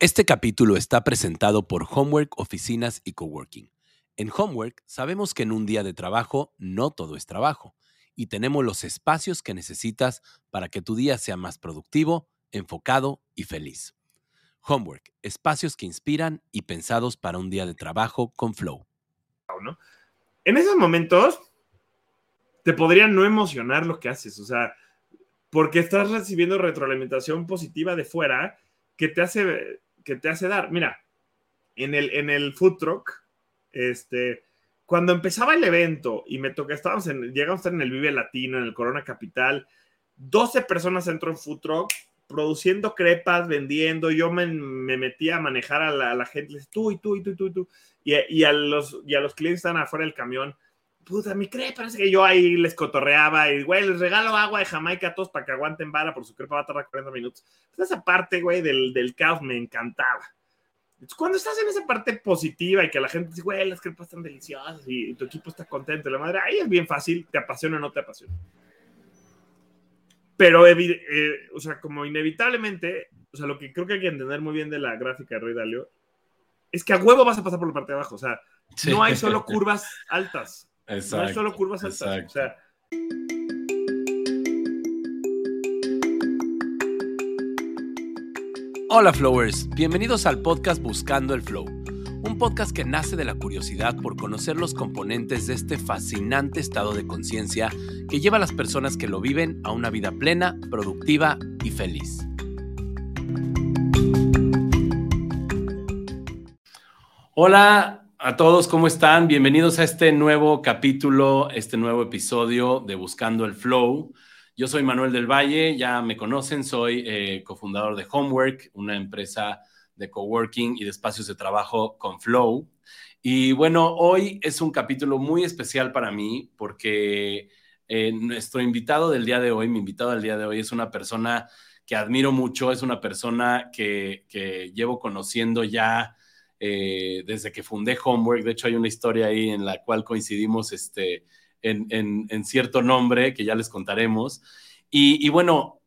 Este capítulo está presentado por Homework Oficinas y Coworking. En Homework sabemos que en un día de trabajo no todo es trabajo y tenemos los espacios que necesitas para que tu día sea más productivo, enfocado y feliz. Homework, espacios que inspiran y pensados para un día de trabajo con flow. En esos momentos te podría no emocionar lo que haces, o sea, porque estás recibiendo retroalimentación positiva de fuera que te hace que te hace dar. Mira, en el, en el food truck, este, cuando empezaba el evento y me tocó, estábamos en, llegamos a estar en el Vive Latino, en el Corona Capital, 12 personas entró en food truck produciendo crepas, vendiendo, yo me, me metía a manejar a la, gente, tú y tú y tú y tú, y tú. Y, y, a los, y a los clientes están afuera del camión, puta, mi crepa, parece que yo ahí les cotorreaba y, güey, les regalo agua de Jamaica a todos para que aguanten vara, por su crepa va a tardar 40 minutos. esa parte, güey, del, del caos me encantaba. cuando estás en esa parte positiva y que la gente dice, güey, las crepas están deliciosas y tu equipo está contento, la madre, ahí es bien fácil, te apasiona o no te apasiona. Pero, eh, o sea, como inevitablemente, o sea, lo que creo que hay que entender muy bien de la gráfica de Rey Dalio es que a huevo vas a pasar por la parte de abajo, o sea, no hay solo curvas altas, Exacto, no es solo curvas altas. Hola Flowers, bienvenidos al podcast Buscando el Flow, un podcast que nace de la curiosidad por conocer los componentes de este fascinante estado de conciencia que lleva a las personas que lo viven a una vida plena, productiva y feliz. Hola, a todos, ¿cómo están? Bienvenidos a este nuevo capítulo, este nuevo episodio de Buscando el Flow. Yo soy Manuel del Valle, ya me conocen, soy eh, cofundador de Homework, una empresa de coworking y de espacios de trabajo con Flow. Y bueno, hoy es un capítulo muy especial para mí porque eh, nuestro invitado del día de hoy, mi invitado del día de hoy es una persona que admiro mucho, es una persona que, que llevo conociendo ya eh, desde que fundé Homework. De hecho, hay una historia ahí en la cual coincidimos este, en, cierto nombre que ya les contaremos. Y, bueno,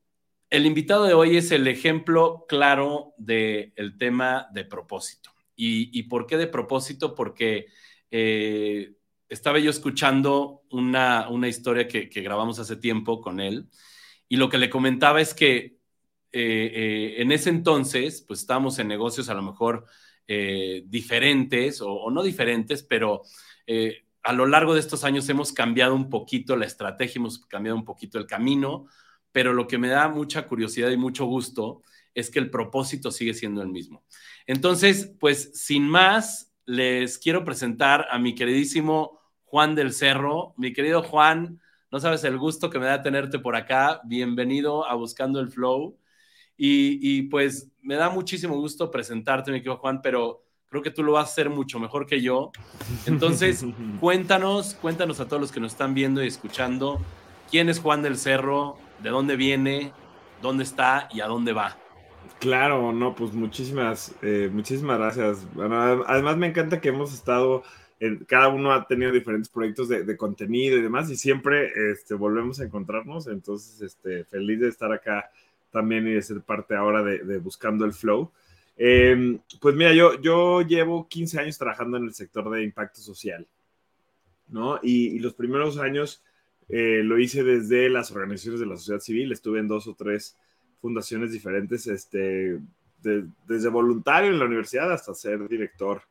el invitado de hoy es el ejemplo claro del tema de propósito. ¿Y, por qué de propósito? Porque eh, estaba yo escuchando una, historia que, grabamos hace tiempo con él y lo que le comentaba es que eh, en ese entonces, pues estábamos en negocios a lo mejor eh, diferentes o, no diferentes, pero eh, a lo largo de estos años hemos cambiado un poquito la estrategia, hemos cambiado un poquito el camino, pero lo que me da mucha curiosidad y mucho gusto es que el propósito sigue siendo el mismo. Entonces, pues sin más, les quiero presentar a mi queridísimo Juan del Cerro. Mi querido Juan, no sabes el gusto que me da tenerte por acá. Bienvenido a Buscando el Flow. Y, pues me da muchísimo gusto presentarte, mi querido Juan, pero creo que tú lo vas a hacer mucho mejor que yo. Entonces, cuéntanos, cuéntanos a todos los que nos están viendo y escuchando, quién es Juan del Cerro, de dónde viene, dónde está y a dónde va. Claro, no, pues muchísimas, eh, muchísimas gracias. además me encanta que hemos estado, cada uno ha tenido diferentes proyectos de, contenido y demás, y siempre este, volvemos a encontrarnos. Entonces, este, feliz de estar acá también y de ser parte ahora de, Buscando el Flow. Em, pues mira, yo, yo llevo 15 años trabajando en el sector de impacto social, ¿no? Y, los primeros años eh, lo hice desde las organizaciones de la sociedad civil, estuve en dos o tres fundaciones diferentes, este, desde voluntario en la universidad hasta ser director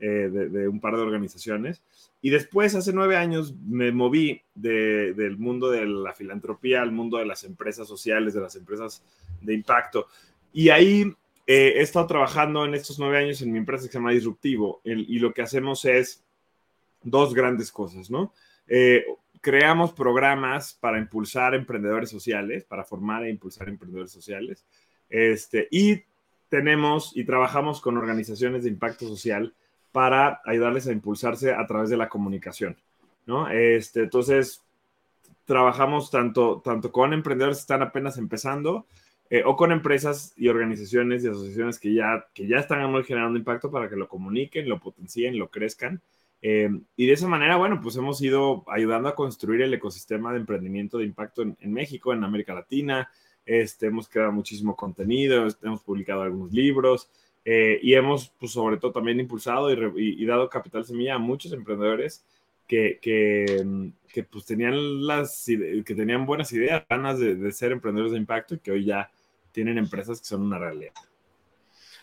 eh, de, un par de organizaciones. Y después, hace nueve años, me moví del mundo de la filantropía al mundo de las empresas sociales, de las empresas de impacto. Y ahí eh, he estado trabajando en estos nueve años en mi empresa que se llama Disruptivo. y lo que hacemos es dos grandes cosas, ¿no? Eh, creamos programas para impulsar emprendedores sociales, para formar e impulsar emprendedores sociales. Este, y tenemos y trabajamos con organizaciones de impacto social para ayudarles a impulsarse a través de la comunicación, ¿no? Este, entonces, trabajamos tanto, tanto con emprendedores que están apenas empezando eh, o con empresas y organizaciones y asociaciones que ya, que ya están generando impacto para que lo comuniquen, lo potencien, lo crezcan. Eh, y de esa manera, bueno, pues hemos ido ayudando a construir el ecosistema de emprendimiento de impacto en, en México, en América Latina. Este, hemos creado muchísimo contenido, hemos publicado algunos libros, Eh, y hemos, pues, sobre todo, también impulsado y, dado capital semilla a muchos emprendedores que, que, mm, pues, tenían, las, que tenían buenas ideas, ganas de, de, ser emprendedores de impacto y que hoy ya tienen empresas que son una realidad.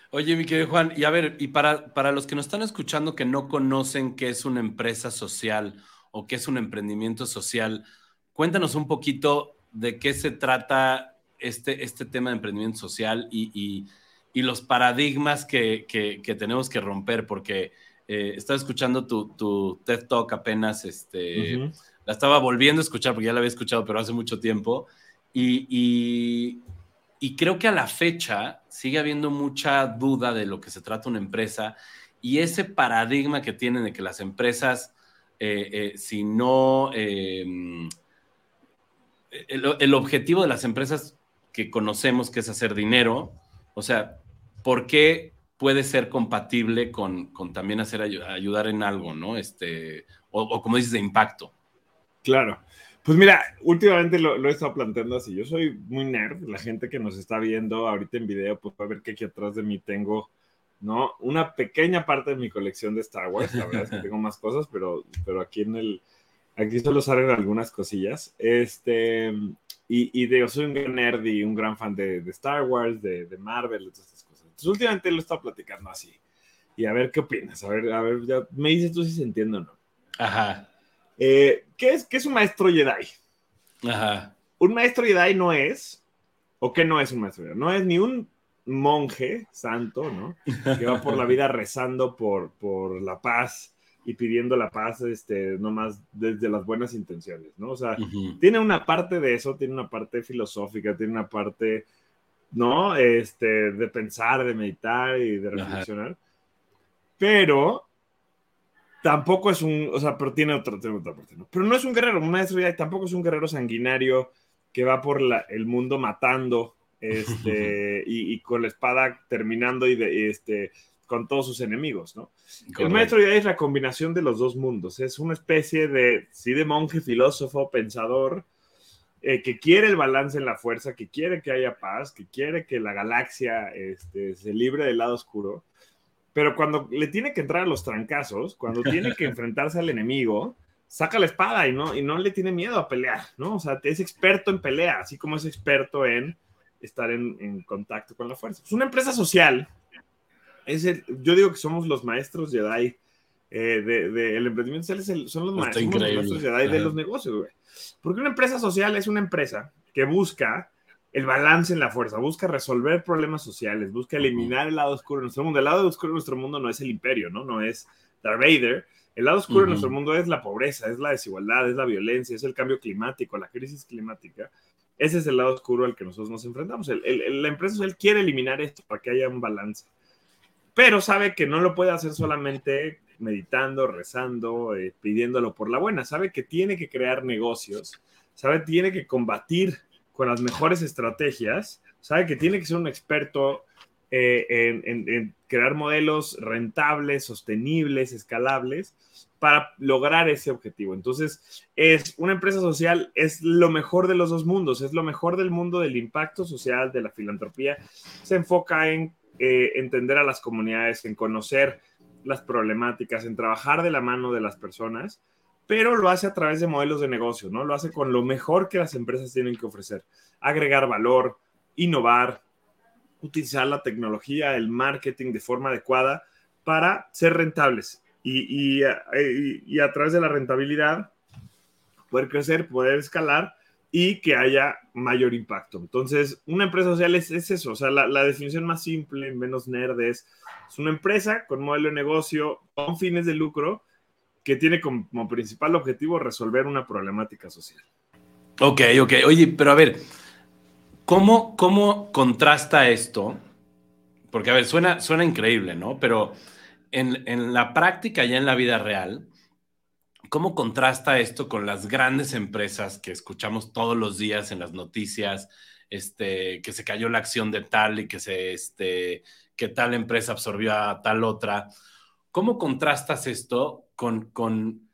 Oye, mi querido Juan, y a ver, y para, para los que nos están escuchando que no conocen qué es una empresa social o qué es un emprendimiento social, cuéntanos un poquito de qué se trata este, este tema de emprendimiento social y y los paradigmas que, que, tenemos que romper, porque eh, estaba escuchando tu, tu, TED Talk apenas, este, la estaba volviendo a escuchar porque ya la había escuchado, pero hace mucho tiempo, y, y, y, creo que a la fecha sigue habiendo mucha duda de lo que se trata una empresa y ese paradigma que tienen de que las empresas, eh, eh, si no... Em, el, el objetivo de las empresas que conocemos, que es hacer dinero, o sea, ¿por qué puede ser compatible con, también hacer ayudar en algo, ¿no? Este, o, como dices, de impacto. Claro. Pues mira, últimamente lo, he estado planteando así. Yo soy muy nerd. La gente que nos está viendo ahorita en video, pues va a ver que aquí atrás de mí tengo, ¿no? Una pequeña parte de mi colección de Star Wars. La verdad es que tengo más cosas, pero, pero aquí en el, aquí solo salen algunas cosillas. Este, y, y digo, soy un gran nerd y un gran fan de, Star Wars, de, de Marvel, entonces entonces, últimamente lo he estado platicando así. Y a ver qué opinas. A ver, a ver, ya me dices tú si se entiende o no. Ajá. Eh, ¿qué, es, ¿Qué es un maestro Jedi? Ajá. Un maestro Jedi no es, o qué no es un maestro Jedi, no es ni un monje santo, ¿no? Que va por la vida rezando por, por la paz y pidiendo la paz, este, nomás desde las buenas intenciones, ¿no? O sea, tiene una parte de eso, tiene una parte filosófica, tiene una parte ¿no? Este, de pensar, de meditar y de reflexionar. Pero tampoco es un, o sea, pero tiene otra, otra parte, ¿no? Pero no es un guerrero, un maestro ya tampoco es un guerrero sanguinario que va por el mundo matando, este, y, con la espada terminando y, de, este, con todos sus enemigos, ¿no? El maestro ya es la combinación de los dos mundos, es una especie de, sí, de monje, filósofo, pensador, eh, que quiere el balance en la fuerza, que quiere que haya paz, que quiere que la galaxia este, se libre del lado oscuro, pero cuando le tiene que entrar a los trancazos, cuando tiene que enfrentarse al enemigo, saca la espada y no, y no le tiene miedo a pelear, ¿no? O sea, es experto en pelea, así como es experto en estar en, contacto con la fuerza. Es una empresa social. Es yo digo que somos los maestros Jedi eh, de, el emprendimiento social, son los maestros, Jedi de los negocios, güey. Porque una empresa social es una empresa que busca el balance en la fuerza, busca resolver problemas sociales, busca eliminar el lado oscuro de nuestro mundo. El lado oscuro de nuestro mundo no es el imperio, ¿no? No es Darth Vader. El lado oscuro de nuestro mundo es la pobreza, es la desigualdad, es la violencia, es el cambio climático, la crisis climática. Ese es el lado oscuro al que nosotros nos enfrentamos. la empresa social quiere eliminar esto para que haya un balance, pero sabe que no lo puede hacer solamente meditando, rezando, eh, pidiéndolo por la buena. Sabe que tiene que crear negocios, sabe tiene que combatir con las mejores estrategias, sabe que tiene que ser un experto eh, en, crear modelos rentables, sostenibles, escalables para lograr ese objetivo. Entonces, es una empresa social, es lo mejor de los dos mundos, es lo mejor del mundo del impacto social, de la filantropía. Se enfoca en eh, entender a las comunidades, en conocer las problemáticas, en trabajar de la mano de las personas, pero lo hace a través de modelos de negocio, ¿no? Lo hace con lo mejor que las empresas tienen que ofrecer. Agregar valor, innovar, utilizar la tecnología, el marketing de forma adecuada para ser rentables y, y, a través de la rentabilidad poder crecer, poder escalar y que haya mayor impacto. Entonces, una empresa social es, eso, o sea, la, la, definición más simple, menos nerd es es una empresa con modelo de negocio con fines de lucro que tiene como, principal objetivo resolver una problemática social. Ok, ok. Oye, pero a ver, ¿cómo, cómo contrasta esto? Porque, a ver, suena, suena increíble, ¿no? Pero en, en la práctica, ya en la vida real, ¿cómo contrasta esto con las grandes empresas que escuchamos todos los días en las noticias? Este, que se cayó la acción de tal y que se, este, que tal empresa absorbió a tal otra. ¿Cómo contrastas esto con, con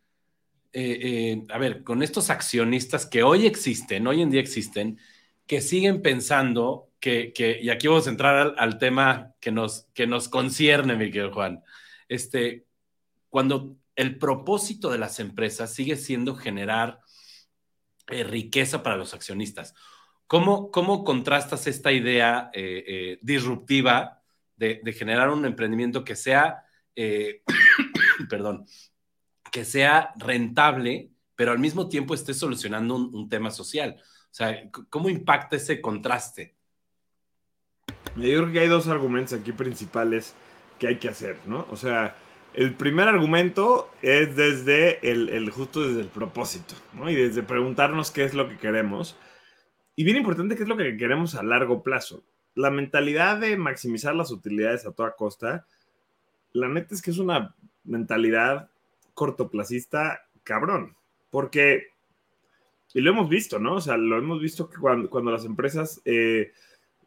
eh, eh, a ver, con estos accionistas que hoy existen, hoy en día existen, que siguen pensando que, que, y aquí vamos a entrar al, tema que nos, que nos concierne, mi querido Juan. Este, cuando el propósito de las empresas sigue siendo generar eh, riqueza para los accionistas. ¿Cómo, cómo contrastas esta idea eh, eh, disruptiva de, generar un emprendimiento que sea, perdón, que sea rentable, pero al mismo tiempo esté solucionando un, un tema social? O sea, ¿cómo impacta ese contraste? Yo creo que hay dos argumentos aquí principales que hay que hacer, ¿no? O sea, el primer argumento es desde el, el, justo desde el propósito, ¿no? Y desde preguntarnos qué es lo que queremos. Y bien importante, qué es lo que queremos a largo plazo. La mentalidad de maximizar las utilidades a toda costa, la neta es que es una mentalidad cortoplacista cabrón. Porque, y lo hemos visto, ¿no? O sea, lo hemos visto que cuando, cuando las empresas eh,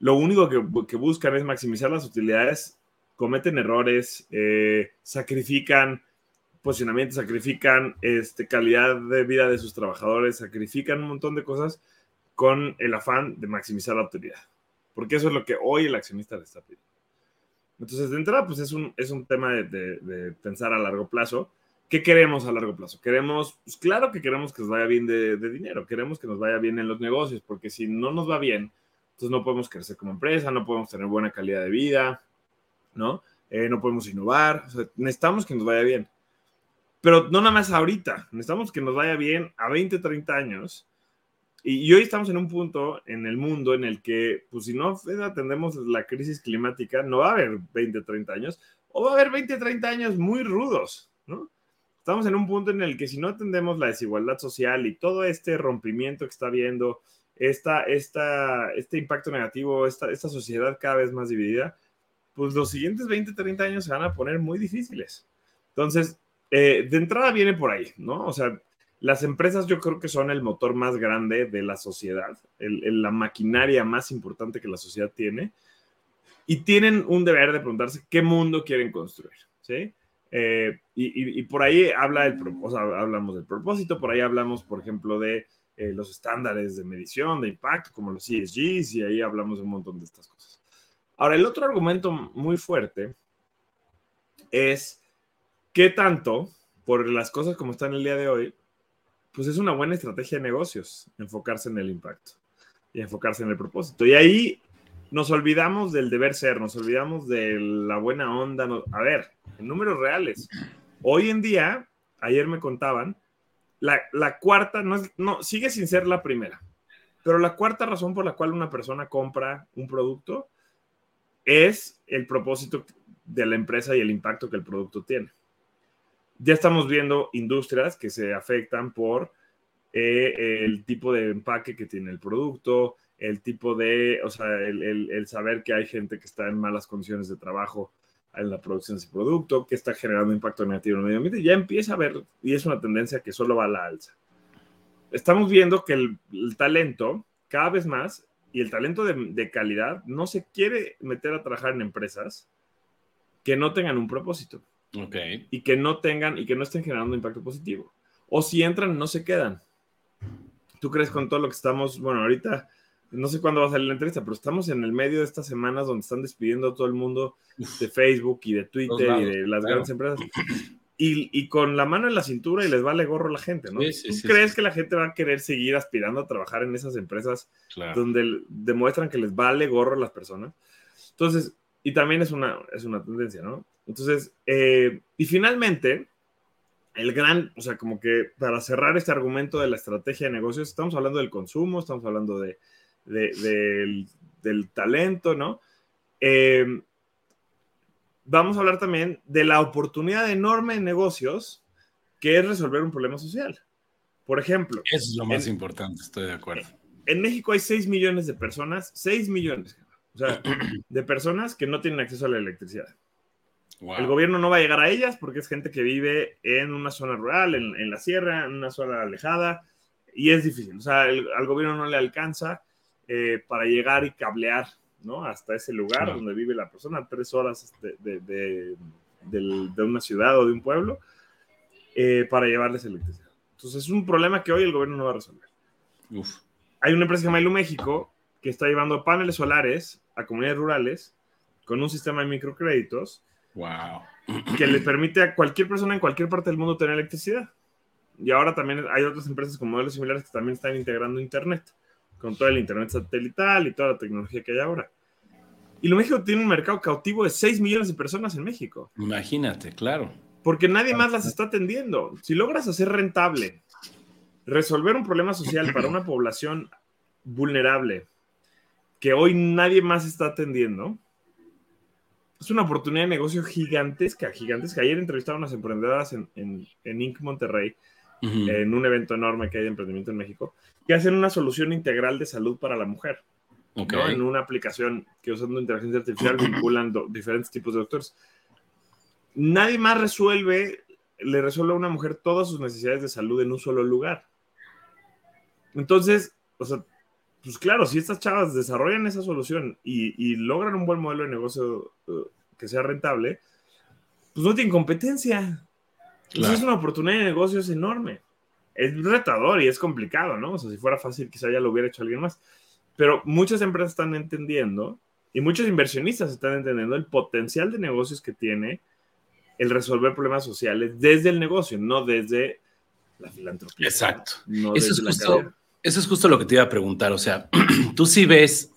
lo único que, que buscan es maximizar las utilidades cometen errores, eh, sacrifican posicionamiento, sacrifican este, calidad de vida de sus trabajadores, sacrifican un montón de cosas con el afán de maximizar la utilidad. Porque eso es lo que hoy el accionista le está pidiendo. Entonces, de entrada, pues es un, es un tema de pensar a largo plazo. ¿Qué queremos a largo plazo? Queremos, pues claro que queremos que nos vaya bien de, de, dinero, queremos que nos vaya bien en los negocios, porque si no nos va bien, entonces no podemos crecer como empresa, no podemos tener buena calidad de vida, ¿no? Eh, no podemos innovar, o sea, necesitamos que nos vaya bien. Pero no nada más ahorita, necesitamos que nos vaya bien a 20, 30 años. Y, hoy estamos en un punto en el mundo en el que, pues si no atendemos la crisis climática, no va a haber 20, 30 años, o va a haber 20, 30 años muy rudos, ¿no? Estamos en un punto en el que si no atendemos la desigualdad social y todo este rompimiento que está habiendo, esta, esta, este impacto negativo, esta, esta sociedad cada vez más dividida, pues los siguientes 20, 30 años se van a poner muy difíciles. Entonces, eh, de entrada viene por ahí, ¿no? O sea, las empresas yo creo que son el motor más grande de la sociedad, la maquinaria más importante que la sociedad tiene, y tienen un deber de preguntarse qué mundo quieren construir, ¿sí? Eh, y, por ahí habla el, o sea, hablamos del propósito, por ahí hablamos, por ejemplo, de eh, los estándares de medición, de impacto, como los ESGs, y ahí hablamos de un montón de estas cosas. Ahora, el otro argumento muy fuerte es qué tanto, por las cosas como están el día de hoy, pues es una buena estrategia de negocios enfocarse en el impacto y enfocarse en el propósito. Y ahí nos olvidamos del deber ser, nos olvidamos de la buena onda. A ver, en números reales, hoy en día, ayer me contaban, la, cuarta, no, no, sigue sin ser la primera, pero la cuarta razón por la cual una persona compra un producto es el propósito de la empresa y el impacto que el producto tiene. Ya estamos viendo industrias que se afectan por eh, el tipo de empaque que tiene el producto, el tipo de, o sea, el, el, el, saber que hay gente que está en malas condiciones de trabajo en la producción de ese producto, que está generando impacto negativo en el medio ambiente, ya empieza a ver, y es una tendencia que solo va a la alza. Estamos viendo que el, el talento cada vez más y el talento de, de, calidad no se quiere meter a trabajar en empresas que no tengan un propósito. Okay. Y que no tengan y que no estén generando impacto positivo. O si entran, no se quedan. ¿Tú crees con todo lo que estamos, bueno, ahorita, no sé cuándo va a salir la entrevista, pero estamos en el medio de estas semanas donde están despidiendo a todo el mundo de Facebook y de Twitter y de las claro. grandes empresas y, y, con la mano en la cintura y les vale gorro a la gente, ¿no? Sí, sí, ¿Tú sí, crees que la gente va a querer seguir aspirando a trabajar en esas empresas claro. donde demuestran que les vale gorro a las personas? Entonces, y también es una, es una tendencia, ¿no? Entonces, eh, y finalmente, el gran, o sea, como que para cerrar este argumento de la estrategia de negocios, estamos hablando del consumo, estamos hablando de, de, de del, del, talento, ¿no? Eh, vamos a hablar también de la oportunidad enorme en negocios que es resolver un problema social. Por ejemplo. Eso es lo más en, importante, estoy de acuerdo. En México hay 6 millones de personas, 6 millones, o sea, de personas que no tienen acceso a la electricidad. Wow. El gobierno no va a llegar a ellas porque es gente que vive en una zona rural, en, en la sierra, en una zona alejada, y es difícil. O sea, el, al gobierno no le alcanza eh, para llegar y cablear ¿no? Hasta ese lugar donde vive la persona, tres horas de, de, de, de, una ciudad o de un pueblo, eh, para llevarles electricidad. Entonces es un problema que hoy el gobierno no va a resolver. Uf. Hay una empresa que se llama Ilu México que está llevando paneles solares a comunidades rurales con un sistema de microcréditos. Wow. Que le permite a cualquier persona en cualquier parte del mundo tener electricidad. Y ahora también hay otras empresas con modelos similares que también están integrando Internet, con todo el Internet satelital y toda la tecnología que hay ahora. Y lo México tiene un mercado cautivo de 6 millones de personas en México. Imagínate, claro. Porque nadie más las está atendiendo. Si logras hacer rentable, resolver un problema social para una población vulnerable que hoy nadie más está atendiendo, es una oportunidad de negocio gigantesca, gigantesca. Ayer entrevistaron a unas emprendedoras en, en, en Inc. Monterrey, en un evento enorme que hay de emprendimiento en México, que hacen una solución integral de salud para la mujer. En una aplicación que usando inteligencia artificial vinculan diferentes tipos de doctores. Nadie más resuelve, le resuelve a una mujer todas sus necesidades de salud en un solo lugar. Entonces, o sea, pues claro, si estas chavas desarrollan esa solución y, logran un buen modelo de negocio uh, que sea rentable, pues no tienen competencia. es una oportunidad de negocio es enorme. Es retador y es complicado, ¿no? O sea, si fuera fácil, quizá ya lo hubiera hecho alguien más. Pero muchas empresas están entendiendo y muchos inversionistas están entendiendo el potencial de negocios que tiene el resolver problemas sociales desde el negocio, no desde la filantropía. Exacto. eso, es justo, eso es justo lo que te iba a preguntar. O sea, tú sí ves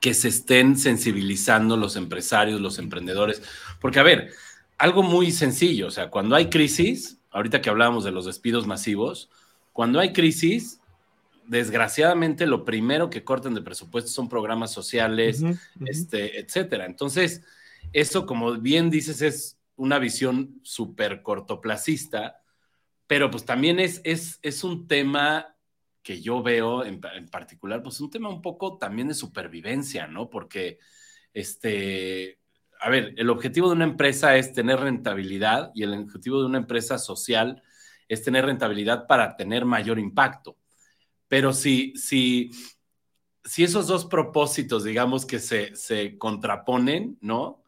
que se estén sensibilizando los empresarios, los emprendedores. Porque, a ver, algo muy sencillo, o sea, cuando hay crisis, ahorita que hablábamos de los despidos masivos, cuando hay crisis, desgraciadamente lo primero que cortan de presupuesto son programas sociales, Este, etcétera. Entonces, eso, como bien dices, es una visión súper cortoplacista, pero pues también es, es, es un tema que yo veo en, particular, pues un tema un poco también de supervivencia, ¿no? Porque, este, a ver, el objetivo de una empresa es tener rentabilidad y el objetivo de una empresa social es tener rentabilidad para tener mayor impacto. Pero si, si, si esos dos propósitos, digamos que se, se contraponen, ¿no?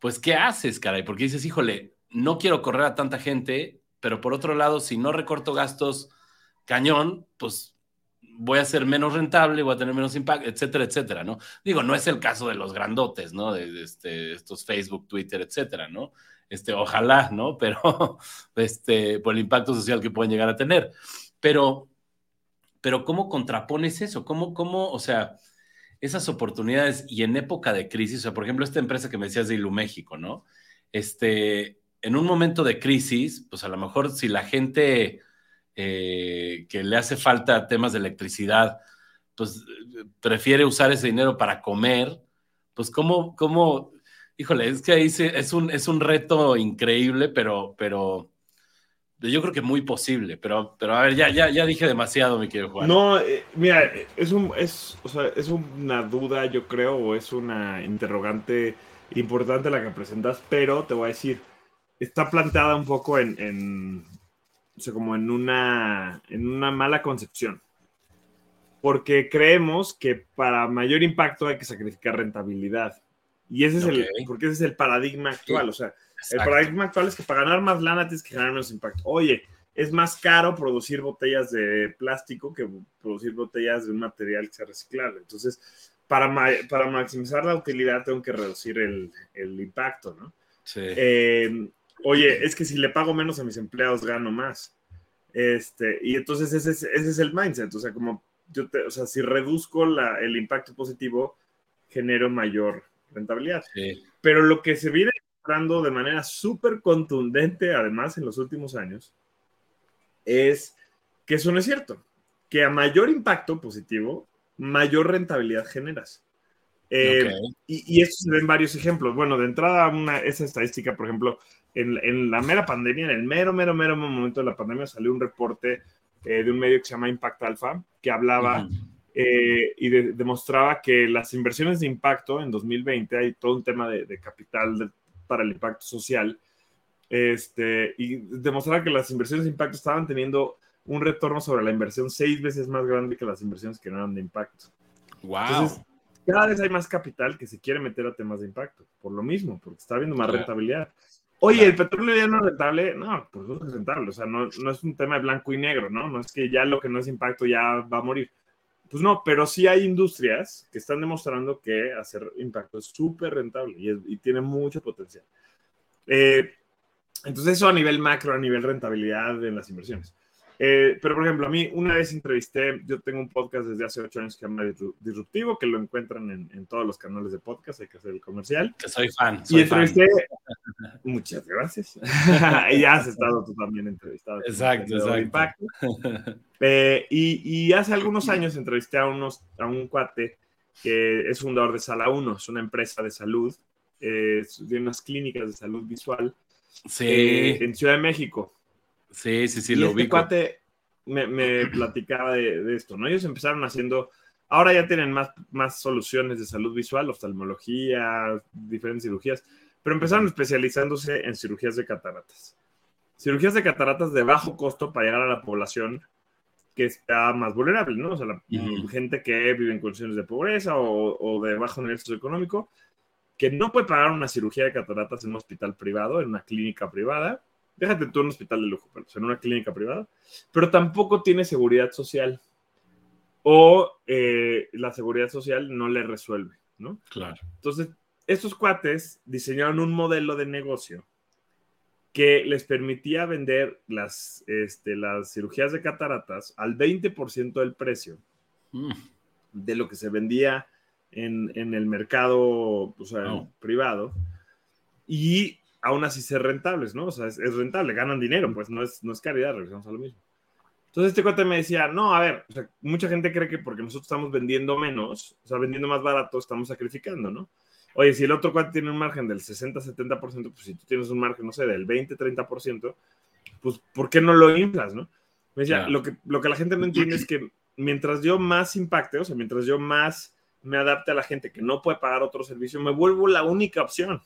Pues, ¿qué haces, caray? Porque dices, híjole, no quiero correr a tanta gente, pero por otro lado, si no recorto gastos cañón, pues voy a ser menos rentable, voy a tener menos impacto, etcétera, etcétera, ¿no? Digo, no es el caso de los grandotes, ¿no? De, este, estos Facebook, Twitter, etcétera, ¿no? Este, ojalá, ¿no? Pero, este, por el impacto social que pueden llegar a tener. Pero, pero ¿cómo contrapones eso? ¿Cómo, cómo, o sea, esas oportunidades y en época de crisis, o sea, por ejemplo, esta empresa que me decías de Iluméxico, ¿no? Este, en un momento de crisis, pues a lo mejor si la gente eh, que le hace falta temas de electricidad, pues prefiere usar ese dinero para comer, pues cómo, cómo, híjole, es que ahí es, un, es un reto increíble, pero, pero yo creo que muy posible, pero, pero a ver, ya, ya, ya dije demasiado, mi querido Juan. No, eh, mira, es, un, es, o sea, es una duda, yo creo, o es una interrogante importante la que presentas, pero te voy a decir, está planteada un poco en, en o sea, como en una, en una mala concepción. Porque creemos que para mayor impacto hay que sacrificar rentabilidad. Y ese es el, porque ese es el paradigma actual. O sea, el paradigma actual es que para ganar más lana tienes que generar menos impacto. Oye, es más caro producir botellas de plástico que producir botellas de un material que sea reciclable. Entonces, para, para maximizar la utilidad tengo que reducir el, el impacto, ¿no? Sí. Eh, oye, es que si le pago menos a mis empleados, gano más. Este, y entonces ese es, ese es el mindset. O sea, como yo te, o sea, si reduzco la, el impacto positivo, genero mayor rentabilidad. Sí. Pero lo que se viene de manera súper contundente, además, en los últimos años, es que eso no es cierto. Que a mayor impacto positivo, mayor rentabilidad generas. Eh, y, y, eso se ve en varios ejemplos. Bueno, de entrada, una, esa estadística, por ejemplo, en, en, la mera pandemia, en el mero, mero, mero momento de la pandemia, salió un reporte eh, de un medio que se llama Impact Alpha, que hablaba eh, y demostraba que las inversiones de impacto en 2020, hay todo un tema de, de capital de, para el impacto social, este, y demostrar que las inversiones de impacto estaban teniendo un retorno sobre la inversión seis veces más grande que las inversiones que no eran de impacto. Wow. Entonces, cada vez hay más capital que se quiere meter a temas de impacto, por lo mismo, porque está habiendo más rentabilidad. Oye, ¿el petróleo ya no es rentable? No, pues no es rentable, o sea, no, no, es un tema de blanco y negro, ¿no? No es que ya lo que no es impacto ya va a morir. Pues no, pero sí hay industrias que están demostrando que hacer impacto es súper rentable y, tiene mucho potencial. Eh, entonces eso a nivel macro, a nivel rentabilidad en las inversiones. Eh, pero, por ejemplo, a mí una vez entrevisté, yo tengo un podcast desde hace ocho años que se llama Disruptivo, que lo encuentran en, todos los canales de podcast, hay que hacer el comercial. Que soy fan. y entrevisté, muchas gracias. y has estado tú también entrevistado. Exacto, exacto. Eh, y, y, hace algunos años entrevisté a, unos, a un cuate que es fundador de Sala 1, es una empresa de salud, eh, de unas clínicas de salud visual sí. en Ciudad de México. Sí, sí, sí, lo este cuate me, platicaba de, esto, ¿no? Ellos empezaron haciendo, ahora ya tienen más, más soluciones de salud visual, oftalmología, diferentes cirugías, pero empezaron especializándose en cirugías de cataratas. Cirugías de cataratas de bajo costo para llegar a la población que está más vulnerable, ¿no? O sea, la gente que vive en condiciones de pobreza o, o de bajo nivel socioeconómico, que no puede pagar una cirugía de cataratas en un hospital privado, en una clínica privada, déjate tú en un hospital de lujo, pero en una clínica privada, pero tampoco tiene seguridad social o eh, la seguridad social no le resuelve, ¿no? Claro. Entonces, estos cuates diseñaron un modelo de negocio que les permitía vender las, este, las cirugías de cataratas al 20% del precio mm. de lo que se vendía en, el mercado privado. Y aún así ser rentables, ¿no? O sea, es, rentable, ganan dinero, pues no es, no es caridad, regresamos a lo mismo. Entonces este cuate me decía, no, a ver, o sea, mucha gente cree que porque nosotros estamos vendiendo menos, o sea, vendiendo más barato, estamos sacrificando, ¿no? Oye, si el otro cuate tiene un margen del 60-70%, pues si tú tienes un margen, no sé, del 20-30%, pues ¿por qué no lo inflas, no? Me decía, lo, que, lo que la gente no entiende es que mientras yo más impacte, o sea, mientras yo más me adapte a la gente que no puede pagar otro servicio, me vuelvo la única opción.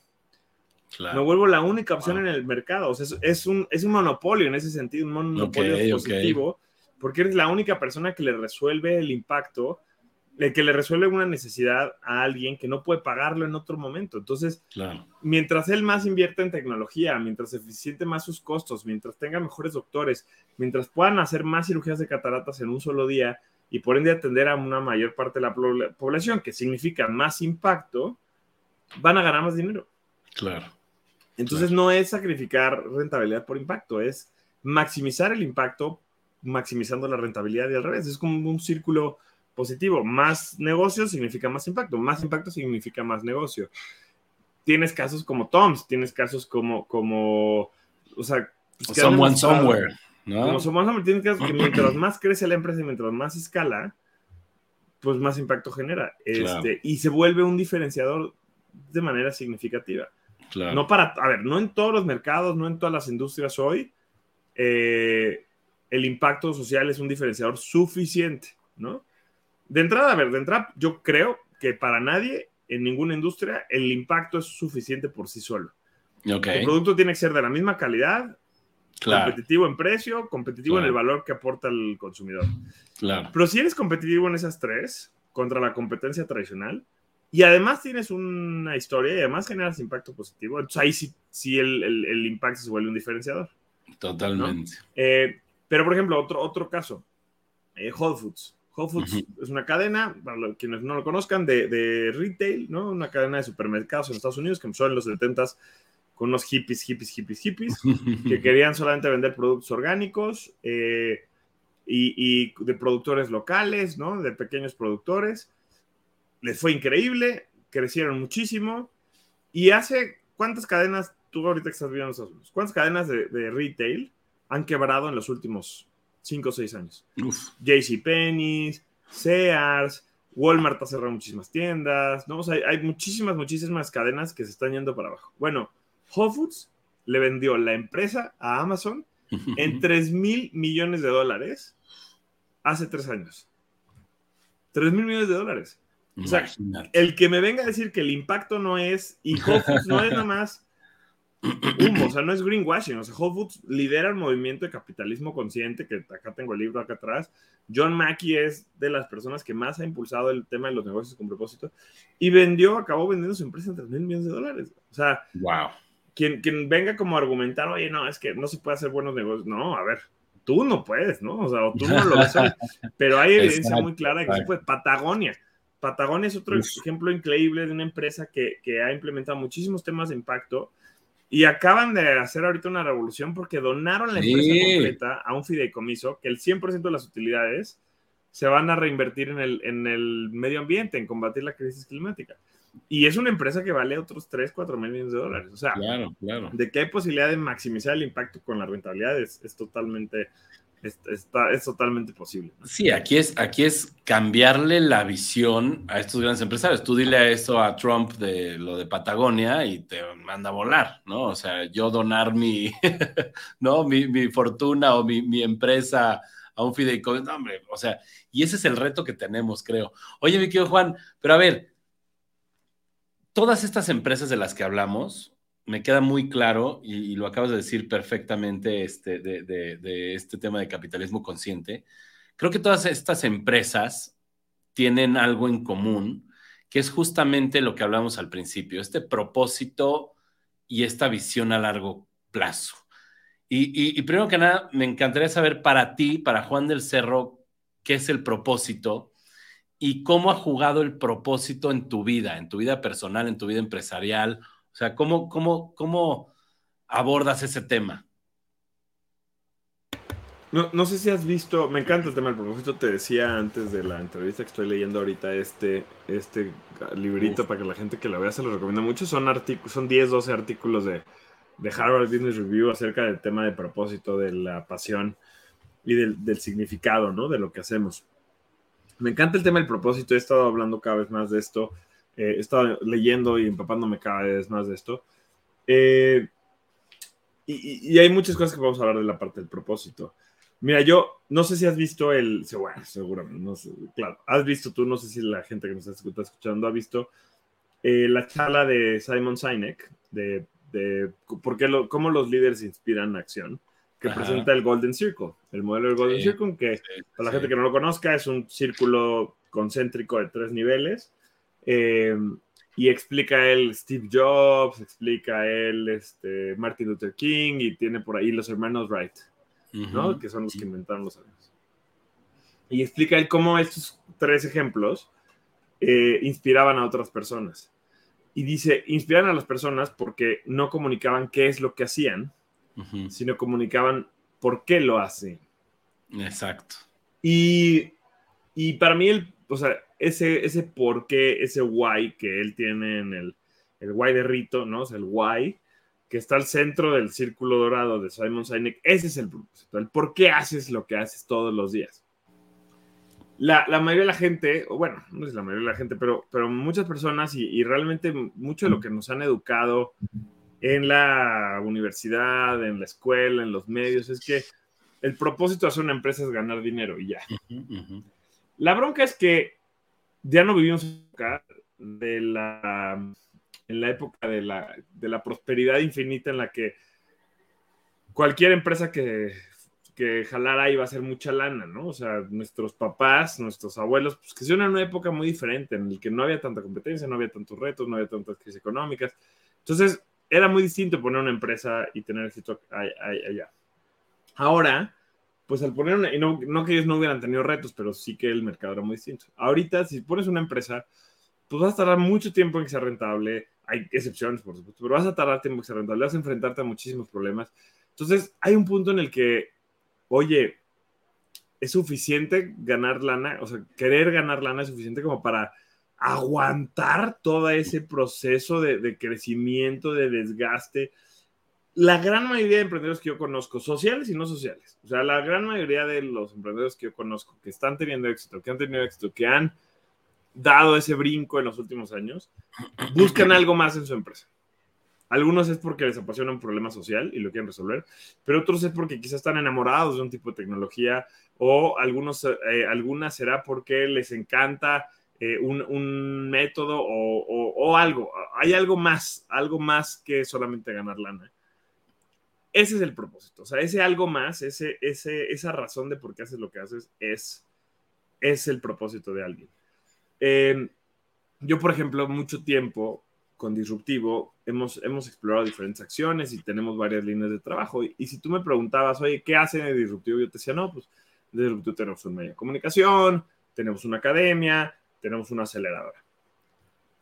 Me vuelvo la única opción en el mercado. O sea, es, un, es un monopolio en ese sentido, un monopolio positivo, porque eres la única persona que le resuelve el impacto, el que le resuelve una necesidad a alguien que no puede pagarlo en otro momento. Entonces, mientras él más invierta en tecnología, mientras eficiente más sus costos, mientras tenga mejores doctores, mientras puedan hacer más cirugías de cataratas en un solo día y por ende atender a una mayor parte de la población, que significa más impacto, van a ganar más dinero. Claro. Entonces no es sacrificar rentabilidad por impacto, es maximizar el impacto maximizando la rentabilidad y al revés. Es como un círculo positivo. Más negocio significa más impacto, más impacto significa más negocio. Tienes casos como Toms, tienes casos como, como, o sea, pues, someone somewhere, ¿no? Como someone somewhere, tienes casos que mientras más crece la empresa y mientras más escala, pues más impacto genera. Este, y se vuelve un diferenciador de manera significativa. No para, a ver, no en todos los mercados, no en todas las industrias hoy, eh, el impacto social es un diferenciador suficiente, ¿no? De entrada, a ver, de entrada, yo creo que para nadie, en ninguna industria, el impacto es suficiente por sí solo. El producto tiene que ser de la misma calidad, competitivo en precio, competitivo en el valor que aporta el consumidor. Claro. Pero si eres competitivo en esas tres, contra la competencia tradicional, y además tienes una historia y además generas impacto positivo. Entonces ahí sí, sí el, el, impacto se vuelve un diferenciador. Totalmente. Eh, pero, por ejemplo, otro, otro caso, eh, Whole Foods. Whole Foods es una cadena, para quienes no lo conozcan, de, de, retail, ¿no? Una cadena de supermercados en Estados Unidos que empezó en los 70 con unos hippies, hippies, hippies, hippies, que querían solamente vender productos orgánicos eh, y, y, de productores locales, ¿no? De pequeños productores les fue increíble, crecieron muchísimo. Y hace, ¿cuántas cadenas, tú ahorita que estás viendo Estados Unidos, cuántas cadenas de, retail han quebrado en los últimos 5 o 6 años? JCPenney, Sears, Walmart ha cerrado muchísimas tiendas, ¿no? O sea, hay muchísimas, muchísimas cadenas que se están yendo para abajo. Bueno, Whole Foods le vendió la empresa a Amazon en 3 mil millones de dólares hace 3 años. 3 mil millones de dólares. O sea, el que me venga a decir que el impacto no es, y Whole Foods no es nada más humo, o sea, no es greenwashing, o sea, Whole Foods lidera el movimiento de capitalismo consciente, que acá tengo el libro acá atrás. John Mackey es de las personas que más ha impulsado el tema de los negocios con propósito y vendió, acabó vendiendo su empresa en 3 mil millones de dólares. O sea, wow. Quien, quien venga como a argumentar, oye, no, es que no se puede hacer buenos negocios. No, a ver, tú no puedes, ¿no? O sea, o tú no lo ves Pero hay evidencia muy clara de que se puede. Patagonia. Patagonia es otro ejemplo increíble de una empresa que, que ha implementado muchísimos temas de impacto y acaban de hacer ahorita una revolución porque donaron la empresa completa a un fideicomiso que el 100% de las utilidades se van a reinvertir en el, en el medio ambiente, en combatir la crisis climática. Y es una empresa que vale otros 3, 4 mil millones de dólares. O sea, claro, claro. de qué hay posibilidad de maximizar el impacto con la rentabilidad es, es totalmente es, está, es totalmente posible. Sí, aquí es, aquí es cambiarle la visión a estos grandes empresarios. Tú dile eso a Trump de lo de Patagonia y te manda a volar, ¿no? O sea, yo donar mi, ¿no? mi, mi fortuna o mi, mi, empresa a un fideicomiso, no, hombre, o sea, y ese es el reto que tenemos, creo. Oye, mi querido Juan, pero a ver, todas estas empresas de las que hablamos, me queda muy claro, y, lo acabas de decir perfectamente, este, de, este tema de capitalismo consciente. Creo que todas estas empresas tienen algo en común, que es justamente lo que hablamos al principio, este propósito y esta visión a largo plazo. Y, y, primero que nada, me encantaría saber para ti, para Juan del Cerro, qué es el propósito y cómo ha jugado el propósito en tu vida, en tu vida personal, en tu vida empresarial o sea, ¿cómo, cómo, cómo abordas ese tema? No, no, sé si has visto, me encanta el tema del propósito, te decía antes de la entrevista que estoy leyendo ahorita este, este librito para que la gente que lo vea se lo recomiendo mucho, son, son 10, 12 artículos de, de, Harvard Business Review acerca del tema de propósito, de la pasión y del, del, significado, ¿no? De lo que hacemos. Me encanta el tema del propósito, he estado hablando cada vez más de esto eh, he estado leyendo y empapándome cada vez más de esto. Eh, y, hay muchas cosas que vamos a hablar de la parte del propósito. Mira, yo no sé si has visto el, bueno, seguramente, no sé, claro, has visto tú, no sé si la gente que nos está escuchando ha visto eh, la charla de Simon Sinek de, de por qué lo, cómo los líderes inspiran acción, que presenta el Golden Circle, el modelo del Golden Circle, que para la gente que no lo conozca es un círculo concéntrico de tres niveles eh, y explica él Steve Jobs, explica él este, Martin Luther King y tiene por ahí los hermanos Wright, ¿no? Que son los que inventaron los aviones. Y explica él cómo estos tres ejemplos eh, inspiraban a otras personas. Y dice, inspiran a las personas porque no comunicaban qué es lo que hacían, sino comunicaban por qué lo hacen. Exacto. Y, y para mí, el, o sea, ese, ese por qué, ese why que él tiene en el, el why de Rito, ¿no? el why, que está al centro del círculo dorado de Simon Sinek, ese es el propósito, el por qué haces lo que haces todos los días. La, la, mayoría de la gente, o bueno, no es la mayoría de la gente, pero, pero muchas personas y, y, realmente mucho de lo que nos han educado en la universidad, en la escuela, en los medios, es que el propósito de hacer una empresa es ganar dinero y ya. La bronca es que ya no vivimos de la, en la época de la, de la prosperidad infinita en la que cualquier empresa que, que jalara iba a ser mucha lana, ¿no? O sea, nuestros papás, nuestros abuelos, pues que son en una época muy diferente, en la que no había tanta competencia, no había tantos retos, no había tantas crisis económicas. Entonces, era muy distinto poner una empresa y tener éxito allá. Ahora, pues al poner una, y no, no, que ellos no hubieran tenido retos, pero sí que el mercado era muy distinto. Ahorita, si pones una empresa, pues vas a tardar mucho tiempo en que sea rentable. Hay excepciones, por supuesto, pero vas a tardar tiempo en que sea rentable, vas a enfrentarte a muchísimos problemas. Entonces, hay un punto en el que, oye, es suficiente ganar lana, o sea, querer ganar lana es suficiente como para aguantar todo ese proceso de, de crecimiento, de desgaste la gran mayoría de emprendedores que yo conozco, sociales y no sociales, o sea, la gran mayoría de los emprendedores que yo conozco que están teniendo éxito, que han tenido éxito, que han dado ese brinco en los últimos años, buscan algo más en su empresa. Algunos es porque les apasiona un problema social y lo quieren resolver, pero otros es porque quizás están enamorados de un tipo de tecnología o algunos, eh, algunas será porque les encanta eh, un, método o, o, algo. Hay algo más, algo más que solamente ganar lana. Ese es el propósito. O sea, ese algo más, ese, ese, esa razón de por qué haces lo que haces es, es el propósito de alguien. Em, yo, por ejemplo, mucho tiempo con Disruptivo hemos, hemos explorado diferentes acciones y tenemos varias líneas de trabajo. Y, si tú me preguntabas, oye, ¿qué hacen en Disruptivo? Yo te decía, no, pues Disruptivo tenemos un medio de comunicación, tenemos una academia, tenemos una aceleradora.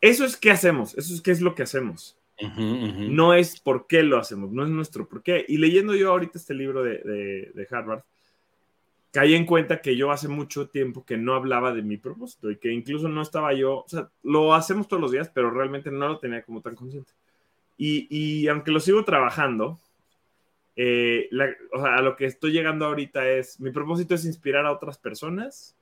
Eso es qué hacemos, eso es qué es lo que hacemos. No es por qué lo hacemos, no es nuestro por qué. Y leyendo yo ahorita este libro de, de, de Harvard, caí en cuenta que yo hace mucho tiempo que no hablaba de mi propósito y que incluso no estaba yo, o sea, lo hacemos todos los días, pero realmente no lo tenía como tan consciente. Y, y aunque lo sigo trabajando, eh, o sea, a lo que estoy llegando ahorita es, mi propósito es inspirar a otras personas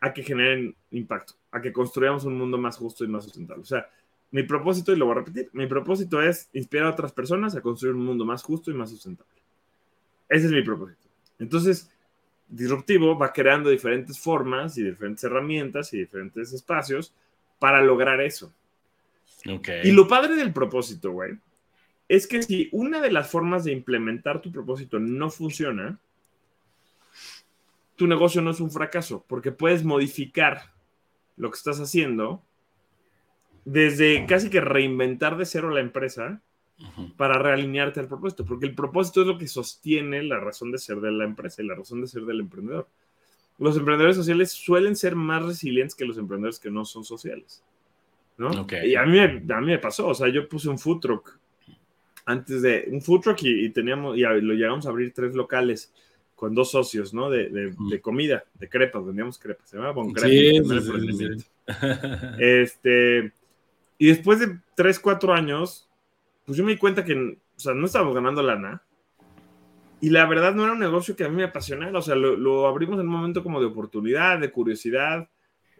a que generen impacto, a que construyamos un mundo más justo y más sustentable. O sea, mi propósito, y lo voy a repetir, mi propósito es inspirar a otras personas a construir un mundo más justo y más sustentable. Ese es mi propósito. Entonces, disruptivo va creando diferentes formas y diferentes herramientas y diferentes espacios para lograr eso. Y lo padre del propósito, güey, es que si una de las formas de implementar tu propósito no funciona, tu negocio no es un fracaso, porque puedes modificar lo que estás haciendo desde casi que reinventar de cero la empresa para realinearte al propósito, porque el propósito es lo que sostiene la razón de ser de la empresa y la razón de ser del emprendedor. Los emprendedores sociales suelen ser más resilientes que los emprendedores que no son sociales. ¿no? Y a mí, a mí me pasó, o sea, yo puse un food truck antes de un food truck y, teníamos, y lo llegamos a abrir tres locales con dos socios, ¿no? De, de, comida, de crepas, vendíamos crepas, se llamaba Bon sí, Este, y después de tres, cuatro años, pues yo me di cuenta que, o sea, no estábamos ganando lana. Y la verdad no era un negocio que a mí me apasionara, o sea, lo, abrimos en un momento como de oportunidad, de curiosidad,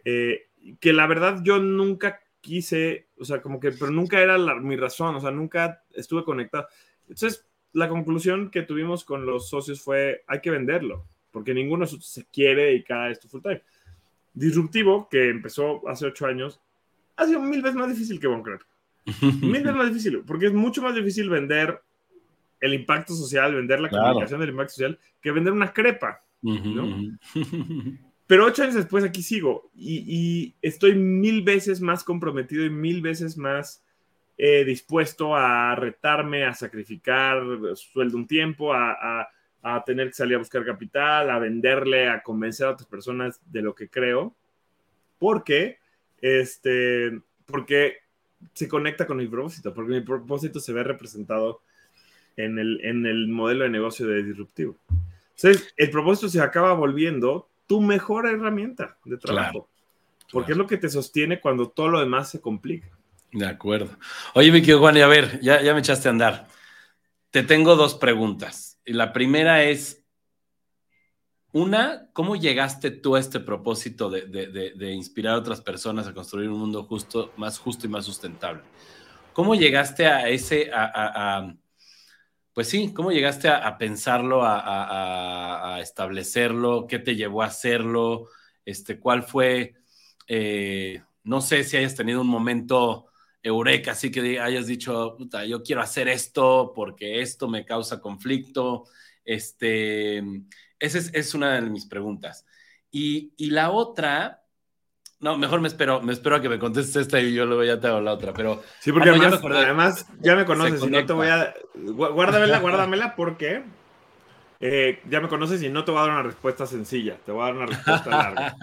eh, que la verdad yo nunca quise, o sea, como que, pero nunca era mi razón, o sea, nunca estuve conectado. Entonces, la conclusión que tuvimos con los socios fue, hay que venderlo, porque ninguno se quiere dedicar a esto full time. Disruptivo, que empezó hace ocho años, ha sido mil veces más difícil que Boncrack. Mil veces más difícil, porque es mucho más difícil vender el impacto social, vender la comunicación del impacto social, que vender una crepa, Pero ocho años después aquí sigo y, estoy mil veces más comprometido y mil veces más eh, dispuesto a retarme, a sacrificar sueldo un tiempo, a, a, tener que salir a buscar capital, a venderle, a convencer a otras personas de lo que creo, porque, este, porque se conecta con mi propósito, porque mi propósito se ve representado en el, en el modelo de negocio de disruptivo. Entonces, el propósito se acaba volviendo tu mejor herramienta de trabajo, porque es lo que te sostiene cuando todo lo demás se complica. De acuerdo. Oye, Vicky Juan, y a ver, ya, ya me echaste a andar. Te tengo dos preguntas. Y la primera es, una, ¿cómo llegaste tú a este propósito de, inspirar a otras personas a construir un mundo justo, más justo y más sustentable? ¿Cómo llegaste a ese, a, pues sí, cómo llegaste a, pensarlo, a, establecerlo? ¿Qué te llevó a hacerlo? Este, ¿Cuál fue, eh, no sé si hayas tenido un momento eureka, así que hayas dicho, puta, yo quiero hacer esto porque esto me causa conflicto, este esa es, una de mis preguntas. Y, la otra, no, mejor me espero, me espero a que me contestes esta y yo luego ya te hago la otra, pero... Sí, porque además, ya me conoces y no te voy a... Guárdamela, guárdamela porque eh, ya me conoces y no te voy a dar una respuesta sencilla, te voy a dar una respuesta larga.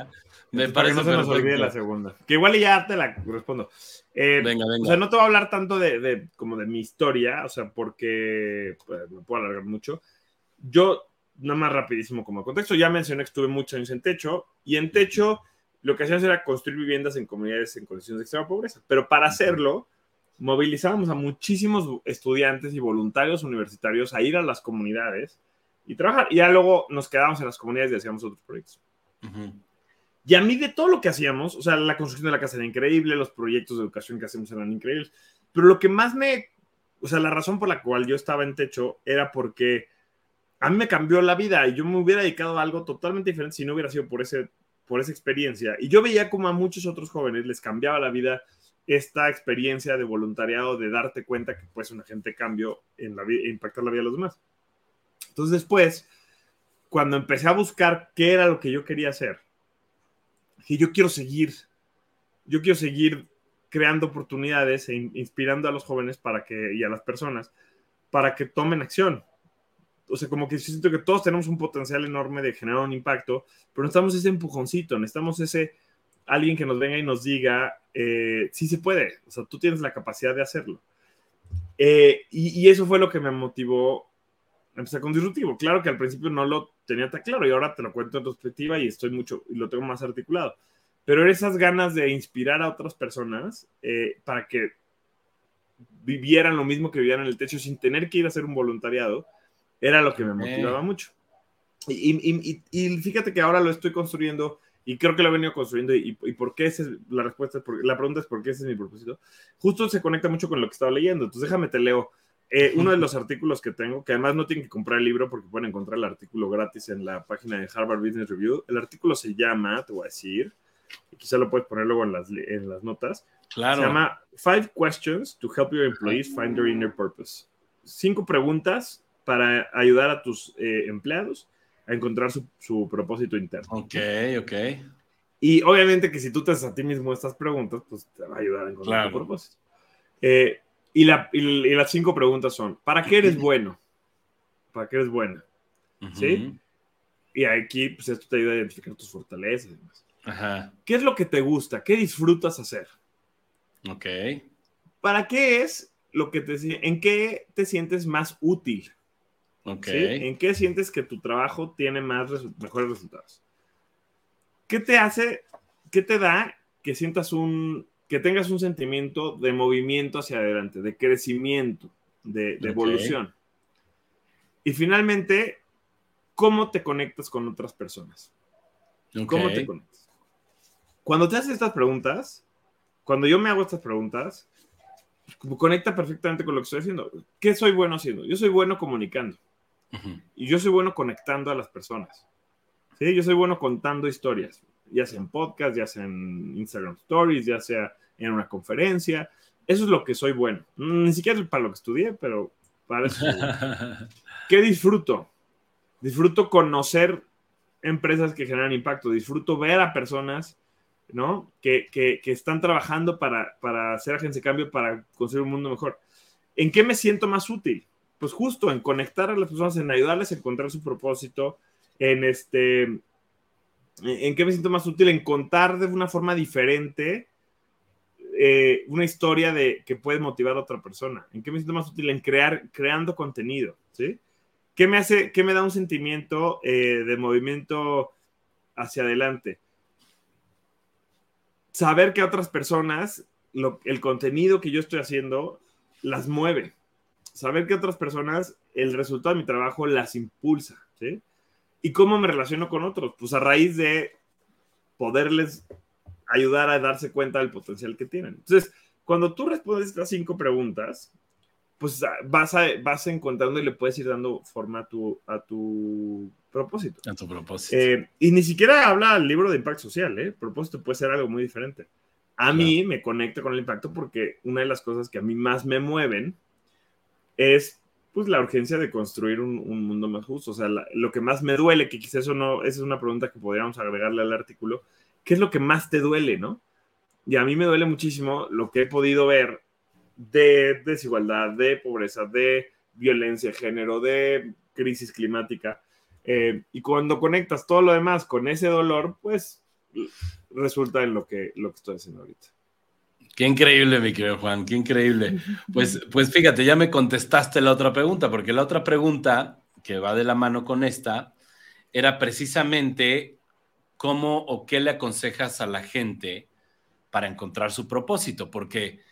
me parece que no se nos olvide la segunda. Que igual ya te la respondo. Eh, venga, venga. O sea, no te voy a hablar tanto de, de, como de mi historia, o sea, porque pues, me puedo alargar mucho. Yo nada más rapidísimo como contexto, ya mencioné que estuve muchos años en techo y en techo lo que hacíamos era construir viviendas en comunidades en condiciones de extrema pobreza, pero para hacerlo movilizábamos a muchísimos estudiantes y voluntarios universitarios a ir a las comunidades y trabajar. Y ya luego nos quedábamos en las comunidades y hacíamos otros proyectos. Y a mí de todo lo que hacíamos, o sea, la construcción de la casa era increíble, los proyectos de educación que hacíamos eran increíbles, pero lo que más me, o sea, la razón por la cual yo estaba en techo era porque a mí me cambió la vida y yo me hubiera dedicado a algo totalmente diferente si no hubiera sido por, ese, por esa experiencia. Y yo veía como a muchos otros jóvenes les cambiaba la vida esta experiencia de voluntariado, de darte cuenta que pues un agente cambio en la vida, impactar la vida de los demás. Entonces después, cuando empecé a buscar qué era lo que yo quería hacer, dije, yo quiero seguir, yo quiero seguir creando oportunidades e inspirando a los jóvenes para que, y a las personas para que tomen acción. O sea, como que siento que todos tenemos un potencial enorme de generar un impacto, pero necesitamos ese empujoncito, necesitamos ese alguien que nos venga y nos diga, eh, sí se puede, o sea, tú tienes la capacidad de hacerlo. Eh, y, y, eso fue lo que me motivó a empezar con Disruptivo. Claro que al principio no lo tenía tan claro y ahora te lo cuento en perspectiva y estoy mucho, y lo tengo más articulado. Pero esas ganas de inspirar a otras personas eh, para que vivieran lo mismo que vivían en el techo sin tener que ir a hacer un voluntariado, era lo que me motivaba mucho. Y, y, fíjate que ahora lo estoy construyendo y creo que lo he venido construyendo y, por qué esa es la respuesta, la pregunta es por qué ese es mi propósito. Justo se conecta mucho con lo que estaba leyendo, entonces déjame te leo. Eh, uno de los artículos que tengo, que además no tienen que comprar el libro porque pueden encontrar el artículo gratis en la página de Harvard Business Review. El artículo se llama, te voy a decir, y quizá lo puedes poner luego en las, en las notas. Claro. Se llama Five Questions to Help Your Employees Find Their Inner Purpose. Cinco preguntas para ayudar a tus eh, empleados a encontrar su, su, propósito interno. Ok, ok. Y obviamente que si tú te haces a ti mismo estas preguntas, pues te va a ayudar a encontrar tu propósito. Eh, y, la, y, las cinco preguntas son, ¿para qué eres bueno? ¿Para qué eres buena? ¿Sí? Y aquí, pues esto te ayuda a identificar tus fortalezas. Ajá. ¿Qué es lo que te gusta? ¿Qué disfrutas hacer? Ok. ¿Para qué es lo que te... ¿En qué te sientes más útil? ¿En qué sientes que tu trabajo tiene más mejores resultados? ¿Qué te hace, qué te da que sientas un, que tengas un sentimiento de movimiento hacia adelante, de crecimiento, de, evolución? Y finalmente, ¿cómo te conectas con otras personas? ¿Cómo te conectas? Cuando te haces estas preguntas, cuando yo me hago estas preguntas, conecta perfectamente con lo que estoy haciendo. ¿Qué soy bueno haciendo? Yo soy bueno comunicando. Y yo soy bueno conectando a las personas. ¿sí? Yo soy bueno contando historias, ya sea en podcast, ya sea en Instagram Stories, ya sea en una conferencia. Eso es lo que soy bueno. Ni siquiera para lo que estudié, pero para eso. ¿Qué disfruto? Disfruto conocer empresas que generan impacto, disfruto ver a personas ¿no? Que, que, que, están trabajando para, para hacer agencia de cambio, para construir un mundo mejor. ¿En qué me siento más útil? Pues justo en conectar a las personas, en ayudarles a encontrar su propósito, en este, en qué me siento más útil, en contar de una forma diferente eh, una historia de que puede motivar a otra persona, en qué me siento más útil en crear, creando contenido, ¿sí? ¿Qué me hace, qué me da un sentimiento eh, de movimiento hacia adelante? Saber que a otras personas el contenido que yo estoy haciendo las mueve, saber que otras personas, el resultado de mi trabajo las impulsa, ¿sí? ¿Y cómo me relaciono con otros? Pues a raíz de poderles ayudar a darse cuenta del potencial que tienen. Entonces, cuando tú respondes estas cinco preguntas, pues ah, vas, a, vas encontrando y le puedes ir dando forma a tu, a tu propósito. A tu propósito. Eh, y ni siquiera habla el libro de impacto social, ¿eh? Propósito puede ser algo muy diferente. A mí me conecta con el impacto porque una de las cosas que a mí más me mueven es pues la urgencia de construir un, mundo más justo. O sea, lo que más me duele, que quizás eso no, esa es una pregunta que podríamos agregarle al artículo, ¿qué es lo que más te duele, no? Y a mí me duele muchísimo lo que he podido ver de desigualdad, de pobreza, de violencia de género, de crisis climática. Eh, y cuando conectas todo lo demás con ese dolor, pues resulta en lo que, lo que estoy haciendo ahorita. Qué increíble, mi querido Juan, qué increíble. Pues, pues fíjate, ya me contestaste la otra pregunta, porque la otra pregunta que va de la mano con esta era precisamente cómo o qué le aconsejas a la gente para encontrar su propósito, porque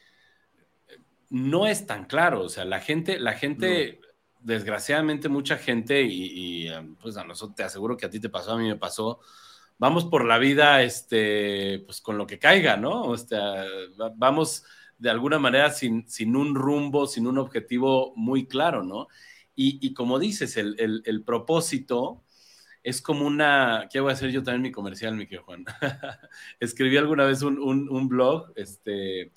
no es tan claro, o sea, la gente, la gente, desgraciadamente mucha gente, y, y, pues a nosotros te aseguro que a ti te pasó, a mí me pasó, vamos por la vida, este, pues con lo que caiga, ¿no? O sea, vamos de alguna manera sin, sin un rumbo, sin un objetivo muy claro, ¿no? Y, como dices, el, propósito es como una, ¿qué voy a hacer yo también mi comercial, mi querido Juan? Escribí alguna vez un, blog, este,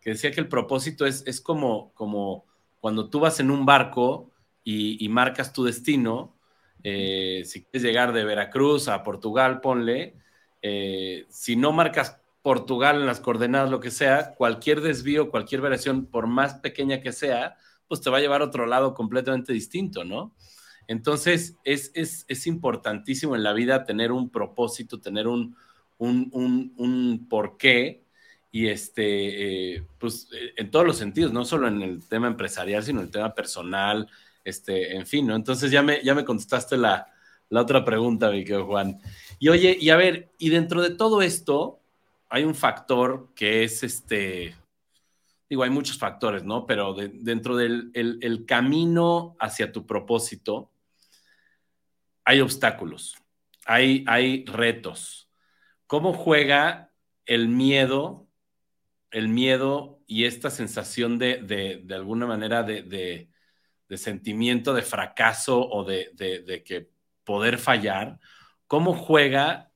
que decía que el propósito es, es como, como cuando tú vas en un barco y, y marcas tu destino, eh, si quieres llegar de Veracruz a Portugal, ponle, eh, si no marcas Portugal en las coordenadas, lo que sea, cualquier desvío, cualquier variación, por más pequeña que sea, pues te va a llevar a otro lado completamente distinto, ¿no? Entonces, es, es, importantísimo en la vida tener un propósito, tener un, un, porqué y este, eh, pues en todos los sentidos, no solo en el tema empresarial, sino en el tema personal, este, en fin, ¿no? Entonces ya me, ya me contestaste la, la otra pregunta, mi querido Juan. Y oye, y a ver, y dentro de todo esto, hay un factor que es este, digo, hay muchos factores, ¿no? Pero dentro del el, camino hacia tu propósito, hay obstáculos, hay, hay retos. ¿Cómo juega el miedo, el miedo y esta sensación de, de, alguna manera de, de, sentimiento de fracaso o de, que poder fallar? ¿Cómo juega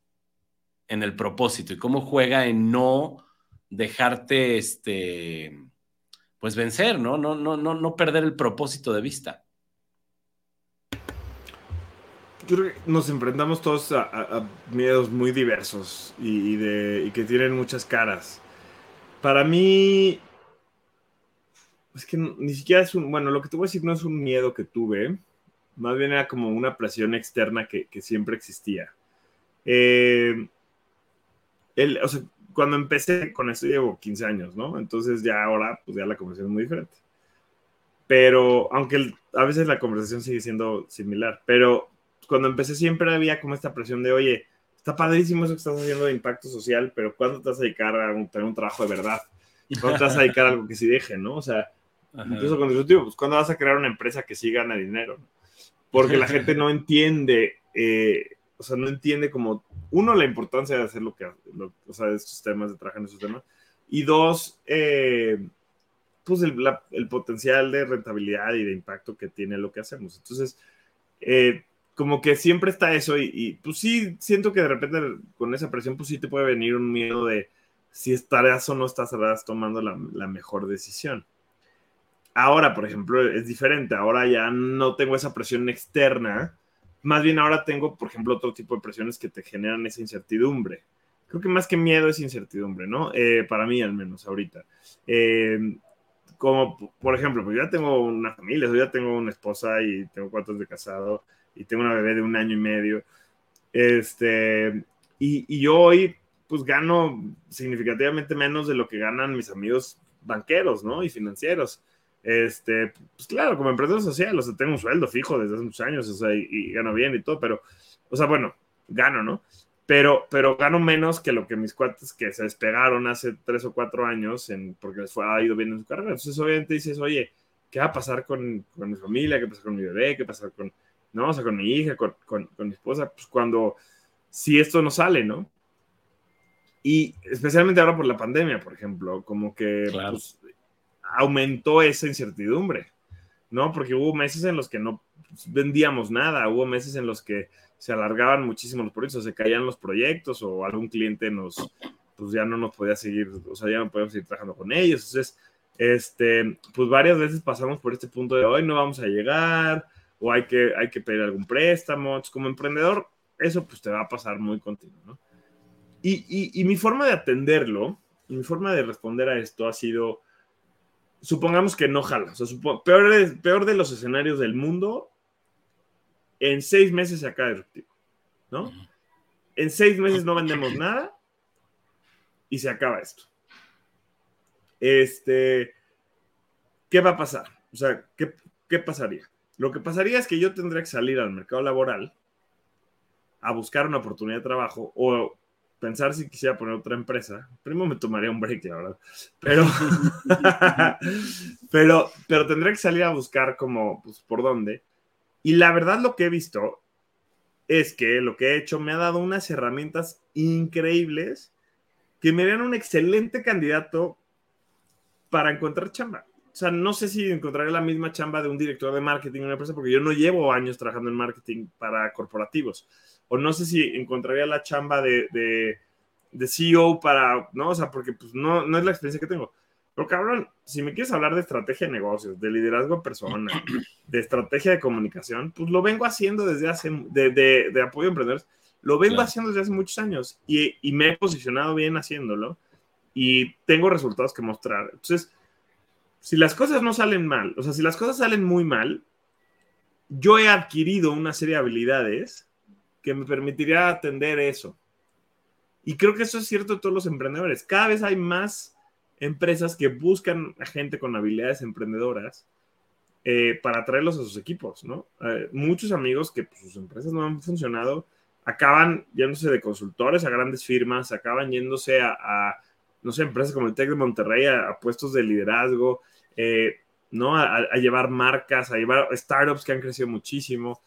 en el propósito y cómo juega en no dejarte este pues vencer, ¿no? No, no, no, no perder el propósito de vista. Creo que nos enfrentamos todos a, miedos muy diversos y, de, y que tienen muchas caras. Para mí, es que ni siquiera es un, bueno, lo que te voy a decir no es un miedo que tuve, más bien era como una presión externa que, que siempre existía. Eh, el, o sea, cuando empecé con esto llevo 15 años, ¿no? Entonces ya ahora, pues ya la conversación es muy diferente. Pero, aunque a veces la conversación sigue siendo similar, pero cuando empecé siempre había como esta presión de, oye, está padrísimo eso que estás haciendo de impacto social, pero ¿cuándo te vas a dedicar a un, tener un trabajo de verdad? ¿Cuándo te vas a dedicar a algo que sí deje, no? O sea, incluso con disruptivo, pues ¿cuándo vas a crear una empresa que sí gana dinero? Porque la gente no entiende eh, o sea, no entiende como, uno, la importancia de hacer lo que, o sea, de estos temas, de trabajar en estos temas, y dos, eh, pues el, el, potencial de rentabilidad y de impacto que tiene lo que hacemos. Entonces, eh, como que siempre está eso y, pues sí, siento que de repente con esa presión, pues sí te puede venir un miedo de si estarás o no estarás tomando la, la mejor decisión. Ahora, por ejemplo, es diferente. Ahora ya no tengo esa presión externa más bien ahora tengo, por ejemplo, otro tipo de presiones que te generan esa incertidumbre. Creo que más que miedo es incertidumbre, ¿no? Eh, para mí al menos ahorita. Eh, como, por ejemplo, pues ya tengo una familia, yo ya tengo una esposa y tengo cuatro de casado y tengo una bebé de un año y medio. Este, y, y yo hoy, pues gano significativamente menos de lo que ganan mis amigos banqueros, ¿no? Y financieros. Este, pues claro, como emprendedor social, o sea, tengo un sueldo fijo desde hace muchos años, o sea, y, gano bien y todo, pero, o sea, bueno, gano, ¿no? Pero, pero gano menos que lo que mis cuates que se despegaron hace tres o cuatro años en, porque les fue, ha ido bien en su carrera. Entonces, obviamente dices, oye, ¿qué va a pasar con, con mi familia? ¿Qué va a pasar con mi bebé? ¿Qué va a pasar con, no? O sea, con mi hija, con, con, con mi esposa? Pues cuando, si esto no sale, ¿no? Y especialmente ahora por la pandemia, por ejemplo, como que pues, aumentó esa incertidumbre, ¿no? Porque hubo meses en los que no vendíamos nada, hubo meses en los que se alargaban muchísimo los proyectos, se caían los proyectos o algún cliente nos, pues ya no nos podía seguir, o sea, ya no podíamos seguir trabajando con ellos. Entonces, este, pues varias veces pasamos por este punto de hoy no vamos a llegar o hay que, hay que pedir algún préstamo. Entonces, como emprendedor, eso pues te va a pasar muy continuo, ¿no? Y, y, y mi forma de atenderlo, mi forma de responder a esto ha sido supongamos que no jala. O sea, peor, de, peor de los escenarios del mundo, en seis meses se acaba Disruptivo, ¿no? En seis meses no vendemos nada y se acaba esto. Este, ¿qué va a pasar? O sea, ¿qué, ¿qué pasaría? Lo que pasaría es que yo tendría que salir al mercado laboral a buscar una oportunidad de trabajo o pensar si quisiera poner otra empresa. Primero me tomaría un break, la verdad. Pero, pero, pero tendría que salir a buscar como, pues, por dónde. Y la verdad lo que he visto es que lo que he hecho me ha dado unas herramientas increíbles que me dan un excelente candidato para encontrar chamba. O sea, no sé si encontraré la misma chamba de un director de marketing en una empresa porque yo no llevo años trabajando en marketing para corporativos o no sé si encontraría la chamba de, de, CEO para, ¿no? O sea, porque pues no, no es la experiencia que tengo. Pero cabrón, si me quieres hablar de estrategia de negocios, de liderazgo personal, de estrategia de comunicación, pues lo vengo haciendo desde hace, de, de, de apoyo a emprendedores, Lo vengo haciendo desde hace muchos años y, y, me he posicionado bien haciéndolo y tengo resultados que mostrar. Entonces, si las cosas no salen mal, o sea, si las cosas salen muy mal, yo he adquirido una serie de habilidades que me permitiría atender eso. Y creo que eso es cierto de todos los emprendedores. Cada vez hay más empresas que buscan a gente con habilidades emprendedoras eh, para traerlos a sus equipos, ¿no? Eh, muchos amigos que pues, sus empresas no han funcionado acaban yéndose de consultores a grandes firmas, acaban yéndose a, no sé, empresas como el Tec de Monterrey, a, puestos de liderazgo, eh, ¿no? A, a, llevar marcas, a llevar startups que han crecido muchísimo.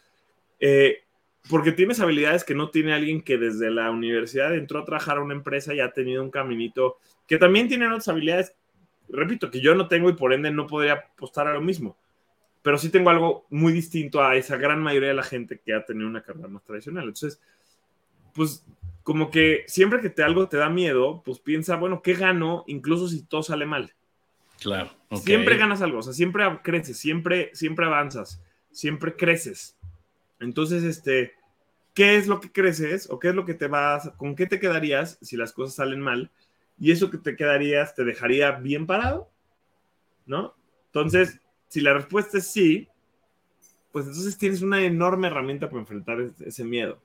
Porque tienes habilidades que no tiene alguien que desde la universidad entró a trabajar a una empresa y ha tenido un caminito, que también tienen otras habilidades, repito, que yo no tengo y por ende no podría apostar a lo mismo pero sí tengo algo muy distinto a esa gran mayoría de la gente que ha tenido una carrera más tradicional. Entonces, pues como que siempre que te algo te da miedo, pues piensa, bueno, ¿qué gano incluso si todo sale mal? Claro. Siempre ganas algo, o sea, siempre creces, siempre, siempre avanzas, siempre creces. Entonces, este, ¿qué es lo que creces o qué es lo que te vas, con qué te quedarías si las cosas salen mal? Y eso que te quedarías te dejaría bien parado, ¿no? Entonces, si la respuesta es sí, pues entonces tienes una enorme herramienta para enfrentar ese miedo.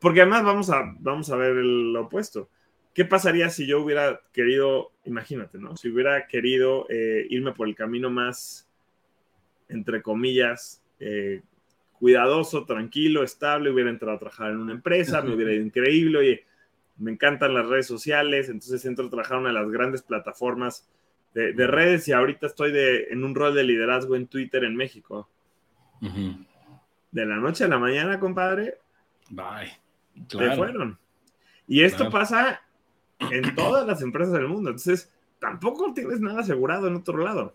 Porque además vamos a, vamos a ver el opuesto. ¿Qué pasaría si yo hubiera querido, imagínate, ¿no? Si hubiera querido eh, irme por el camino más, entre comillas, eh, cuidadoso, tranquilo, estable, hubiera entrado a trabajar en una empresa, me hubiera ido increíble, oye, me encantan las redes sociales, entonces entro a trabajar en una de las grandes plataformas de, redes y ahorita estoy de, en un rol de liderazgo en Twitter en México. De la noche a la mañana, compadre. Bye. Te fueron. Y esto pasa en todas las empresas del mundo. Entonces, tampoco tienes nada asegurado en otro lado.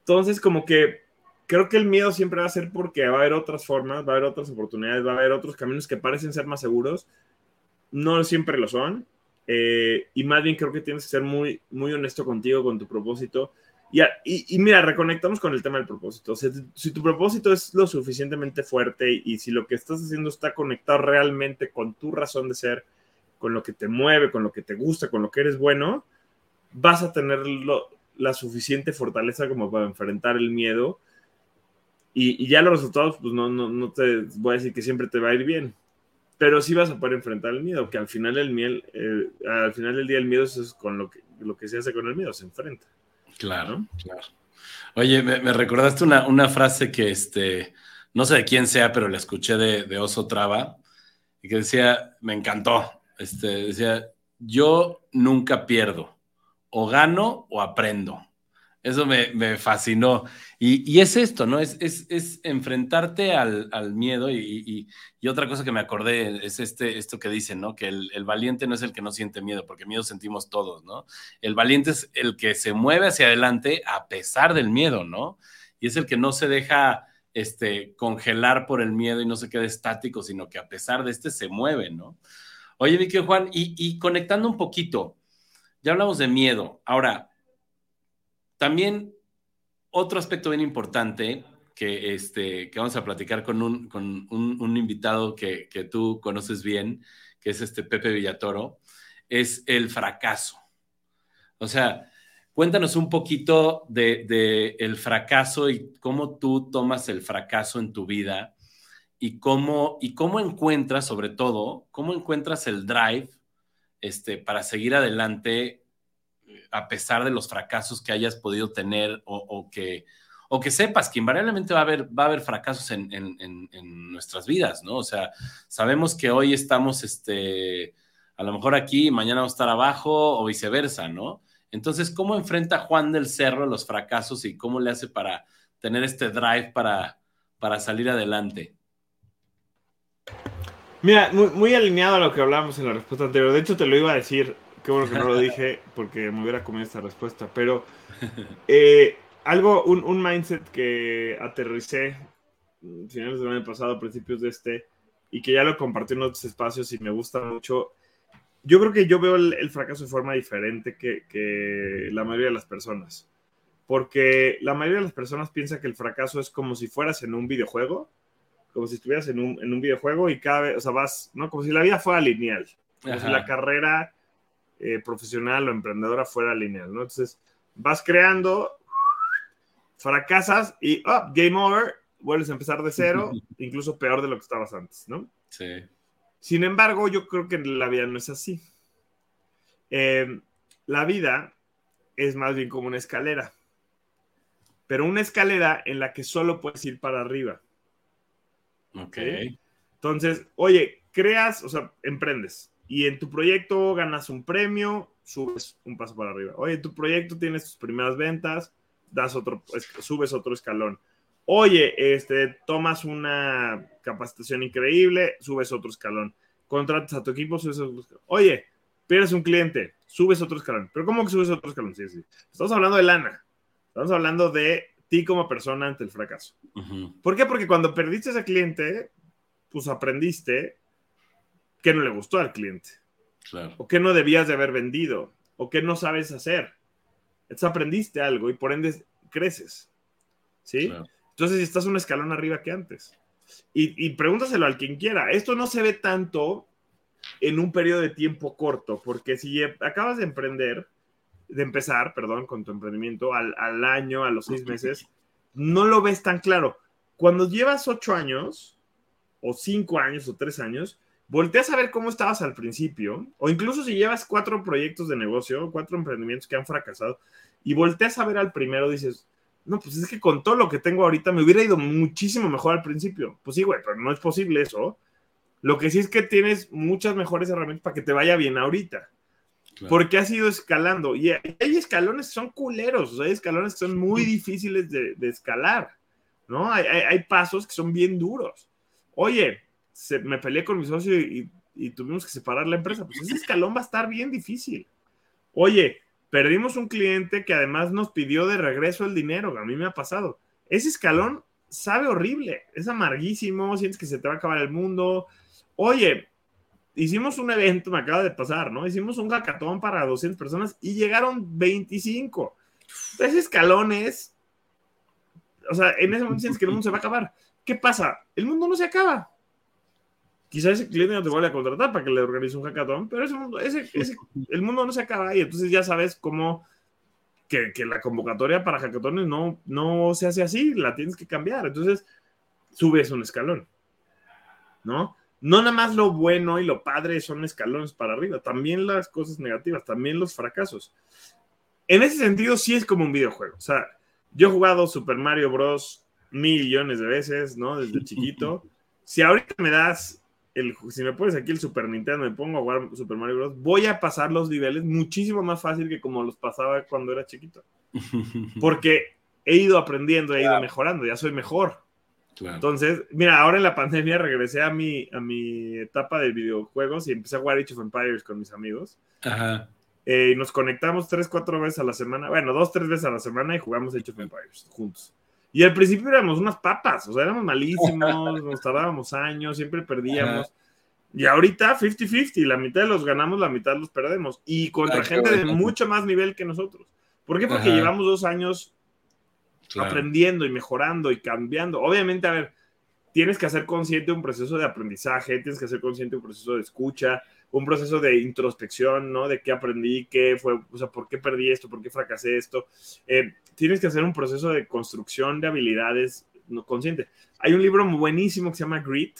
Entonces, como que creo que el miedo siempre va a ser porque va a haber otras formas, va a haber otras oportunidades, va a haber otros caminos que parecen ser más seguros. No siempre lo son. Eh, y más bien creo que tienes que ser muy, muy honesto contigo, con tu propósito. Y, y, mira, reconectamos con el tema del propósito. si tu propósito es lo suficientemente fuerte y, si lo que estás haciendo está conectado realmente con tu razón de ser, con lo que te mueve, con lo que te gusta, con lo que eres bueno, vas a tener la suficiente fortaleza como para enfrentar el miedo. Y, ya los resultados, pues no, no, no te voy a decir que siempre te va a ir bien, pero sí vas a poder enfrentar el miedo, que al final el miel, eh, al final del día el miedo es con lo que, lo que se hace con el miedo, se enfrenta. Claro, claro. Oye, me, recordaste una, una, frase que este, no sé de quién sea, pero la escuché de, de, Oso Traba, y que decía, me encantó, este, decía, yo nunca pierdo, o gano o aprendo. Eso me, fascinó. Y, es esto, ¿no? Es, es, enfrentarte al, miedo y, otra cosa que me acordé es este, esto que dicen, ¿no? Que el, valiente no es el que no siente miedo, porque miedo sentimos todos, ¿no? El valiente es el que se mueve hacia adelante a pesar del miedo, ¿no? Y es el que no se deja este, congelar por el miedo y no se queda estático, sino que a pesar de este se mueve, ¿no? Oye, Vicky Juan, y, y conectando un poquito, ya hablamos de miedo. Ahora, también otro aspecto bien importante que, este, que vamos a platicar con un, con un, invitado que, que, tú conoces bien, que es este Pepe Villatoro, es el fracaso. O sea, cuéntanos un poquito de, de, el fracaso y cómo tú tomas el fracaso en tu vida y cómo, y cómo encuentras, sobre todo, cómo encuentras el drive este, para seguir adelante a pesar de los fracasos que hayas podido tener o, que, o que sepas que invariablemente va a haber, va a haber fracasos en, nuestras vidas, ¿no? O sea, sabemos que hoy estamos, este, a lo mejor aquí, mañana vamos a estar abajo o viceversa, ¿no? Entonces, ¿cómo enfrenta Juan del Cerro los fracasos y cómo le hace para tener este drive para, para salir adelante? Mira, muy, muy alineado a lo que hablábamos en la respuesta anterior. De hecho, te lo iba a decir Qué bueno que no lo dije porque me hubiera comido esta respuesta. Pero eh, algo, un, un, mindset que aterricé finales del año pasado, principios de este, y que ya lo compartí en otros espacios y me gusta mucho. Yo creo que yo veo el, fracaso de forma diferente que, que, la mayoría de las personas. Porque la mayoría de las personas piensa que el fracaso es como si fueras en un videojuego como si estuvieras en un, en un videojuego y cada vez, o sea, vas, ¿no? Como si la vida fuera lineal, como si la carrera eh, profesional o emprendedora fuera lineal, ¿no? Entonces, vas creando, fracasas y, oh, game over, vuelves a empezar de cero, incluso peor de lo que estabas antes, ¿no? Sí. Sin embargo, yo creo que la vida no es así. Eh, la vida es más bien como una escalera, pero una escalera en la que solo puedes ir para arriba. Ok. Entonces, oye, creas, o sea, emprendes y en tu proyecto ganas un premio, subes un paso para arriba. Oye, en tu proyecto tienes tus primeras ventas, das otro, subes otro escalón. Oye, este, tomas una capacitación increíble, subes otro escalón. Contratas a tu equipo, subes otro escalón. Oye, pierdes un cliente, subes otro escalón. Pero ¿cómo que subes otro escalón? Sí, sí. Estamos hablando de lana. Estamos hablando de ti como persona ante el fracaso. ¿Por qué? Porque cuando perdiste a ese cliente, pues aprendiste que no le gustó al cliente. Claro. O que no debías de haber vendido. O que no sabes hacer. Entonces aprendiste algo y por ende creces. ¿Sí? Claro. Entonces estás un escalón arriba que antes. Y, y pregúntaselo al quien quiera. Esto no se ve tanto en un periodo de tiempo corto, porque si acabas de emprender, de empezar, perdón, con tu emprendimiento al, al año, a los seis meses, no lo ves tan claro. Cuando llevas ocho años, o cinco años, o tres años, volteas a ver cómo estabas al principio, o incluso si llevas cuatro proyectos de negocio, cuatro emprendimientos que han fracasado, y volteas a ver al primero, dices, no, pues es que con todo lo que tengo ahorita me hubiera ido muchísimo mejor al principio. Pues sí, güey, pero no es posible eso. Lo que sí es que tienes muchas mejores herramientas para que te vaya bien ahorita. Claro. Porque has ido escalando. Y hay escalones que son culeros, o sea, hay escalones que son muy difíciles de, de escalar, ¿no? Hay, hay, hay, pasos que son bien duros. Oye, me peleé con mi socio y, y, tuvimos que separar la empresa. Pues ese escalón va a estar bien difícil. Oye, perdimos un cliente que además nos pidió de regreso el dinero, a mí me ha pasado. Ese escalón sabe horrible, es amarguísimo, sientes que se te va a acabar el mundo. Oye, hicimos un evento, me acaba de pasar, ¿no? Hicimos un hackathon para 200 personas y llegaron 25. Ese escalón es, o sea, en ese momento sientes que el mundo se va a acabar. ¿Qué pasa? El mundo no se acaba. Quizás ese cliente no te vuelva a contratar para que le organice un hackathon, pero ese mundo, ese, ese, el mundo no se acaba y entonces ya sabes cómo que, que, la convocatoria para hackatones no, no se hace así, la tienes que cambiar. Entonces subes un escalón, ¿no? No nada más lo bueno y lo padre son escalones para arriba, también las cosas negativas, también los fracasos. En ese sentido, sí es como un videojuego. O sea, yo he jugado Super Mario Bros. millones de veces, ¿no? Desde chiquito. Si ahorita me das el, si me pones aquí el Super Nintendo, me pongo a jugar Super Mario Bros., voy a pasar los niveles muchísimo más fácil que como los pasaba cuando era chiquito. Porque he ido aprendiendo, he ido claro. mejorando, ya soy mejor. Claro. Entonces, mira, ahora en la pandemia regresé a mi, a mi etapa de videojuegos y empecé a jugar Age of Empires con mis amigos. Ajá. Eh, y nos conectamos tres, cuatro veces a la semana, bueno, dos, tres veces a la semana y jugamos Age of Empires juntos. Y al principio éramos unas papas, o sea, éramos malísimos, nos tardábamos años, siempre perdíamos. Ajá. Y ahorita 50-50, la mitad los ganamos, la mitad los perdemos. Y contra Ay, gente bueno. de mucho más nivel que nosotros. ¿Por qué? Porque Ajá. llevamos dos años claro. aprendiendo y mejorando y cambiando. Obviamente, a ver, tienes que hacer consciente un proceso de aprendizaje, tienes que hacer consciente un proceso de escucha, un proceso de introspección, ¿no? De qué aprendí, qué fue, o sea, por qué perdí esto, por qué fracasé esto. Eh, tienes que hacer un proceso de construcción de habilidades no consciente. Hay un libro buenísimo que se llama Grit,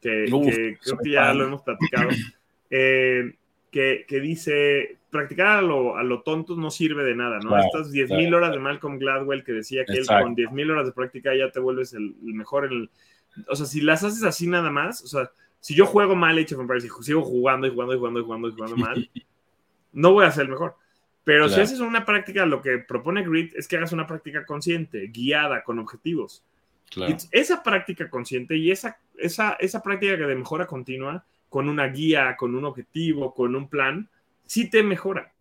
que, Uf, que creo que ya lo hemos platicado, eh, que, que, dice, practicar a lo, a lo, tonto no sirve de nada, ¿no? Claro, Estas 10.000 claro. horas de Malcolm Gladwell que decía que Exacto. él con 10.000 horas de práctica ya te vuelves el, el mejor en el... O sea, si las haces así nada más, o sea, si yo juego mal Age of Empires y sigo jugando y jugando y jugando y jugando y jugando mal, no voy a ser el mejor. Pero claro. si haces una práctica, lo que propone Grit es que hagas una práctica consciente, guiada, con objetivos. Claro. esa práctica consciente y esa, esa, esa práctica de mejora continua, con una guía, con un objetivo, con un plan, sí te mejora.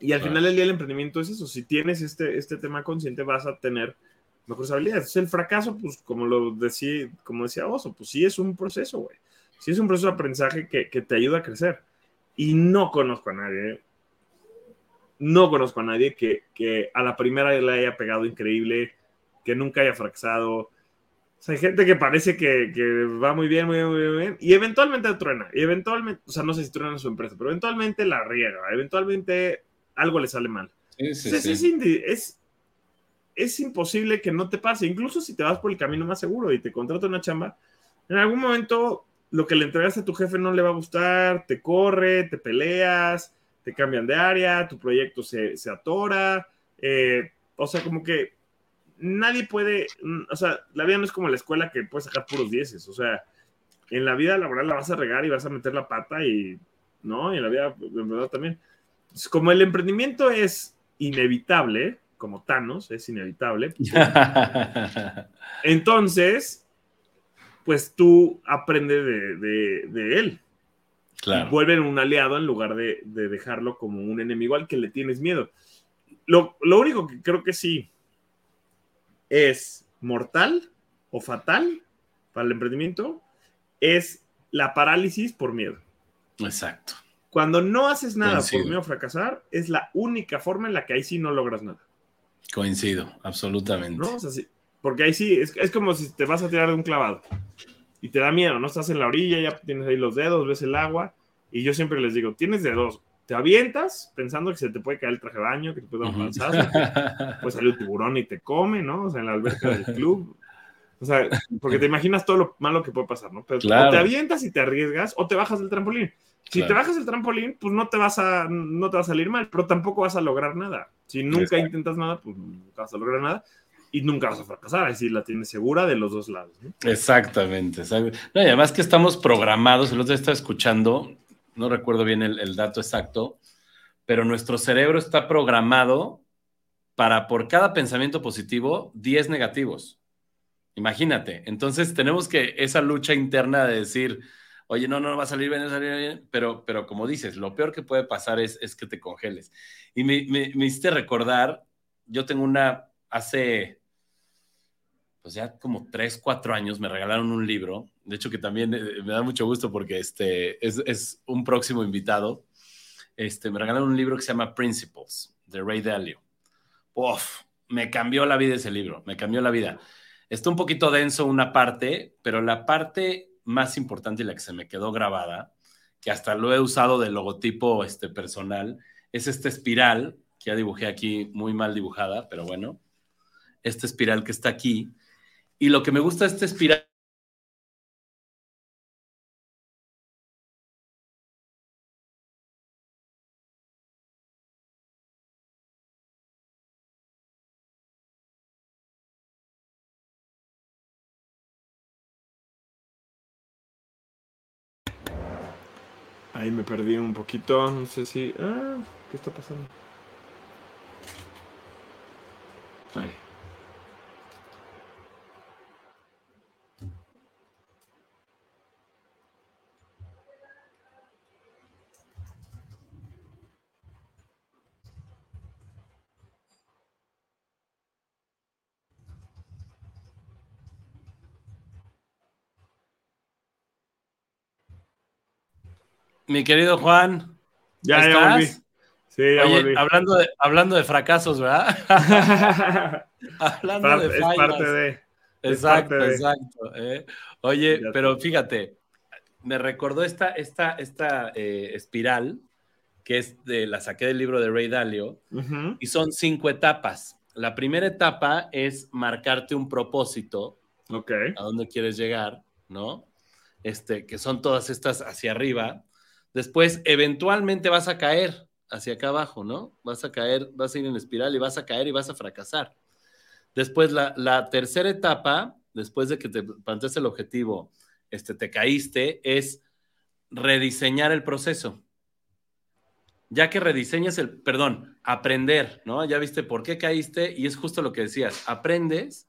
Y al claro. final del día el emprendimiento es eso. Si tienes este, este tema consciente, vas a tener mejores habilidades. Entonces, el fracaso, pues como lo decía, como decía Oso, pues sí es un proceso, güey sí es un proceso de aprendizaje que, que, te ayuda a crecer. Y no conozco a nadie, no conozco a nadie que, que, a la primera le haya pegado increíble, que nunca haya fracasado. O sea, hay gente que parece que, va muy bien, muy bien, muy bien, y eventualmente truena, y eventualmente, o sea, no sé si truena en su empresa, pero eventualmente la riega, eventualmente algo le sale mal. Es, es, imposible que no te pase, incluso si te vas por el camino más seguro y te contrata una chamba, en algún momento lo que le entregaste a tu jefe no le va a gustar, te corre, te peleas, te cambian de área, tu proyecto se, atora, eh, o sea, como que nadie puede, mm, o sea, la vida no es como la escuela que puedes sacar puros dieces, o sea, en la vida laboral la vas a regar y vas a meter la pata y, ¿no? Y en la vida en verdad también. Como el emprendimiento es inevitable, como Thanos es inevitable, entonces, pues tú aprendes de, él. Claro. Vuelven un aliado en lugar de, dejarlo como un enemigo al que le tienes miedo. Lo, lo único que creo que sí es mortal o fatal para el emprendimiento es la parálisis por miedo. Exacto. Cuando no haces nada por miedo a fracasar, es la única forma en la que ahí sí no logras nada. Coincido, absolutamente. ¿No? porque ahí sí, es, es, como si te vas a tirar de un clavado y te da miedo, ¿no? Estás en la orilla, ya tienes ahí los dedos, ves el agua, y yo siempre les digo, tienes dedos, te avientas pensando que se te puede caer el traje de baño, que te puede dar un panzazo, pues sale un tiburón y te come, ¿no? O sea, en la alberca del club. O sea, porque te imaginas todo lo malo que puede pasar, ¿no? Pero o te avientas y te arriesgas o te bajas del trampolín. Si te bajas del trampolín, pues no te vas a no te va a salir mal, pero tampoco vas a lograr nada. Si nunca intentas nada, pues nunca vas a lograr nada y nunca vas a fracasar, así la tienes segura de los dos lados. Exactamente. y además que estamos programados, el otro día estaba escuchando no recuerdo bien el, dato exacto, pero nuestro cerebro está programado para por cada pensamiento positivo, 10 negativos. Imagínate. Entonces tenemos que esa lucha interna de decir, oye, no, no, va a salir bien, va a salir bien, pero, como dices, lo peor que puede pasar es, es que te congeles. Y me, hiciste recordar, yo tengo una, hace, pues ya como 3, 4 años me regalaron un libro de hecho que también eh, me da mucho gusto porque este es, es, un próximo invitado. Este, me regalaron un libro que se llama Principles, de Ray Dalio. Uf, me cambió la vida ese libro, me cambió la vida. Está un poquito denso una parte, pero la parte más importante y la que se me quedó grabada, que hasta lo he usado de logotipo este, personal, es esta espiral, que ya dibujé aquí muy mal dibujada, pero bueno, esta espiral que está aquí. Y lo que me gusta de esta espiral Ahí me perdí un poquito, no sé si... Ah, ¿qué está pasando? Ahí. Mi querido Juan. Ya, ya volví. Sí, ya volví. Hablando de, hablando de fracasos, ¿verdad? hablando de fallas. Es parte de. Exacto, exacto. ¿eh? Oye, pero fíjate, me recordó esta, esta, esta eh, espiral que es de, la saqué del libro de Ray Dalio y son cinco etapas. La primera etapa es marcarte un propósito. A dónde quieres llegar, ¿no? Este, que son todas estas hacia arriba. Después, eventualmente vas a caer hacia acá abajo, ¿no? Vas a caer, vas a ir en espiral y vas a caer y vas a fracasar. Después, la, tercera etapa, después de que te planteaste el objetivo, este, te caíste, es rediseñar el proceso. Ya que rediseñas el, perdón, aprender, ¿no? Ya viste por qué caíste y es justo lo que decías, aprendes,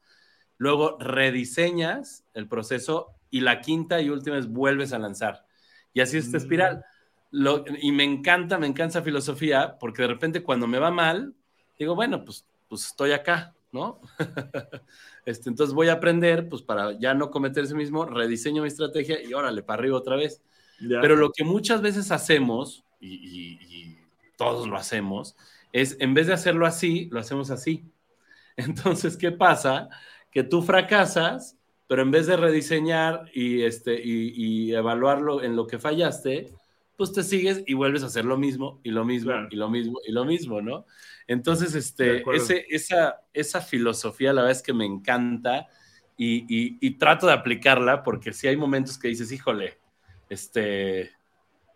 luego rediseñas el proceso y la quinta y última es vuelves a lanzar. Y así es esta espiral y me encanta, me encanta filosofía, porque de repente cuando me va mal, digo, bueno, pues, pues estoy acá, ¿no? este, entonces voy a aprender, pues para ya no cometer ese mismo, rediseño mi estrategia y órale, para arriba otra vez. Pero lo que muchas veces hacemos, y, todos lo hacemos, es en vez de hacerlo así, lo hacemos así. Entonces, ¿qué pasa? Que tú fracasas pero en vez de rediseñar y, este, y, evaluarlo en lo que fallaste, pues te sigues y vuelves a hacer lo mismo y lo mismo y lo mismo y lo mismo, ¿no? Entonces, este, ese, esa, esa filosofía la verdad es que me encanta y, y, trato de aplicarla porque si hay momentos que dices, híjole, este,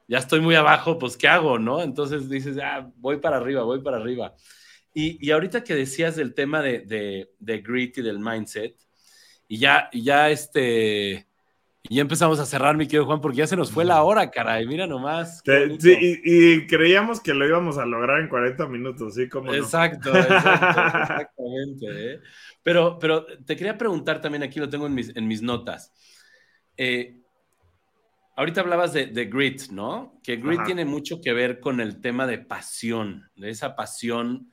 ya estoy muy abajo, pues ¿qué hago, no? Entonces dices, ah, voy para arriba, voy para arriba. Y, y ahorita que decías del tema de, de, de grit y del mindset, y ya, y ya este, y ya empezamos a cerrar, mi querido Juan, porque ya se nos fue la hora, caray. Mira nomás. Sí, y, creíamos que lo íbamos a lograr en 40 minutos, ¿sí? como exacto, exacto, exactamente. ¿eh? Pero, pero te quería preguntar también, aquí lo tengo en mis, en mis notas. Eh, ahorita hablabas de, de, grit, ¿no? Que grit tiene mucho que ver con el tema de pasión, de esa pasión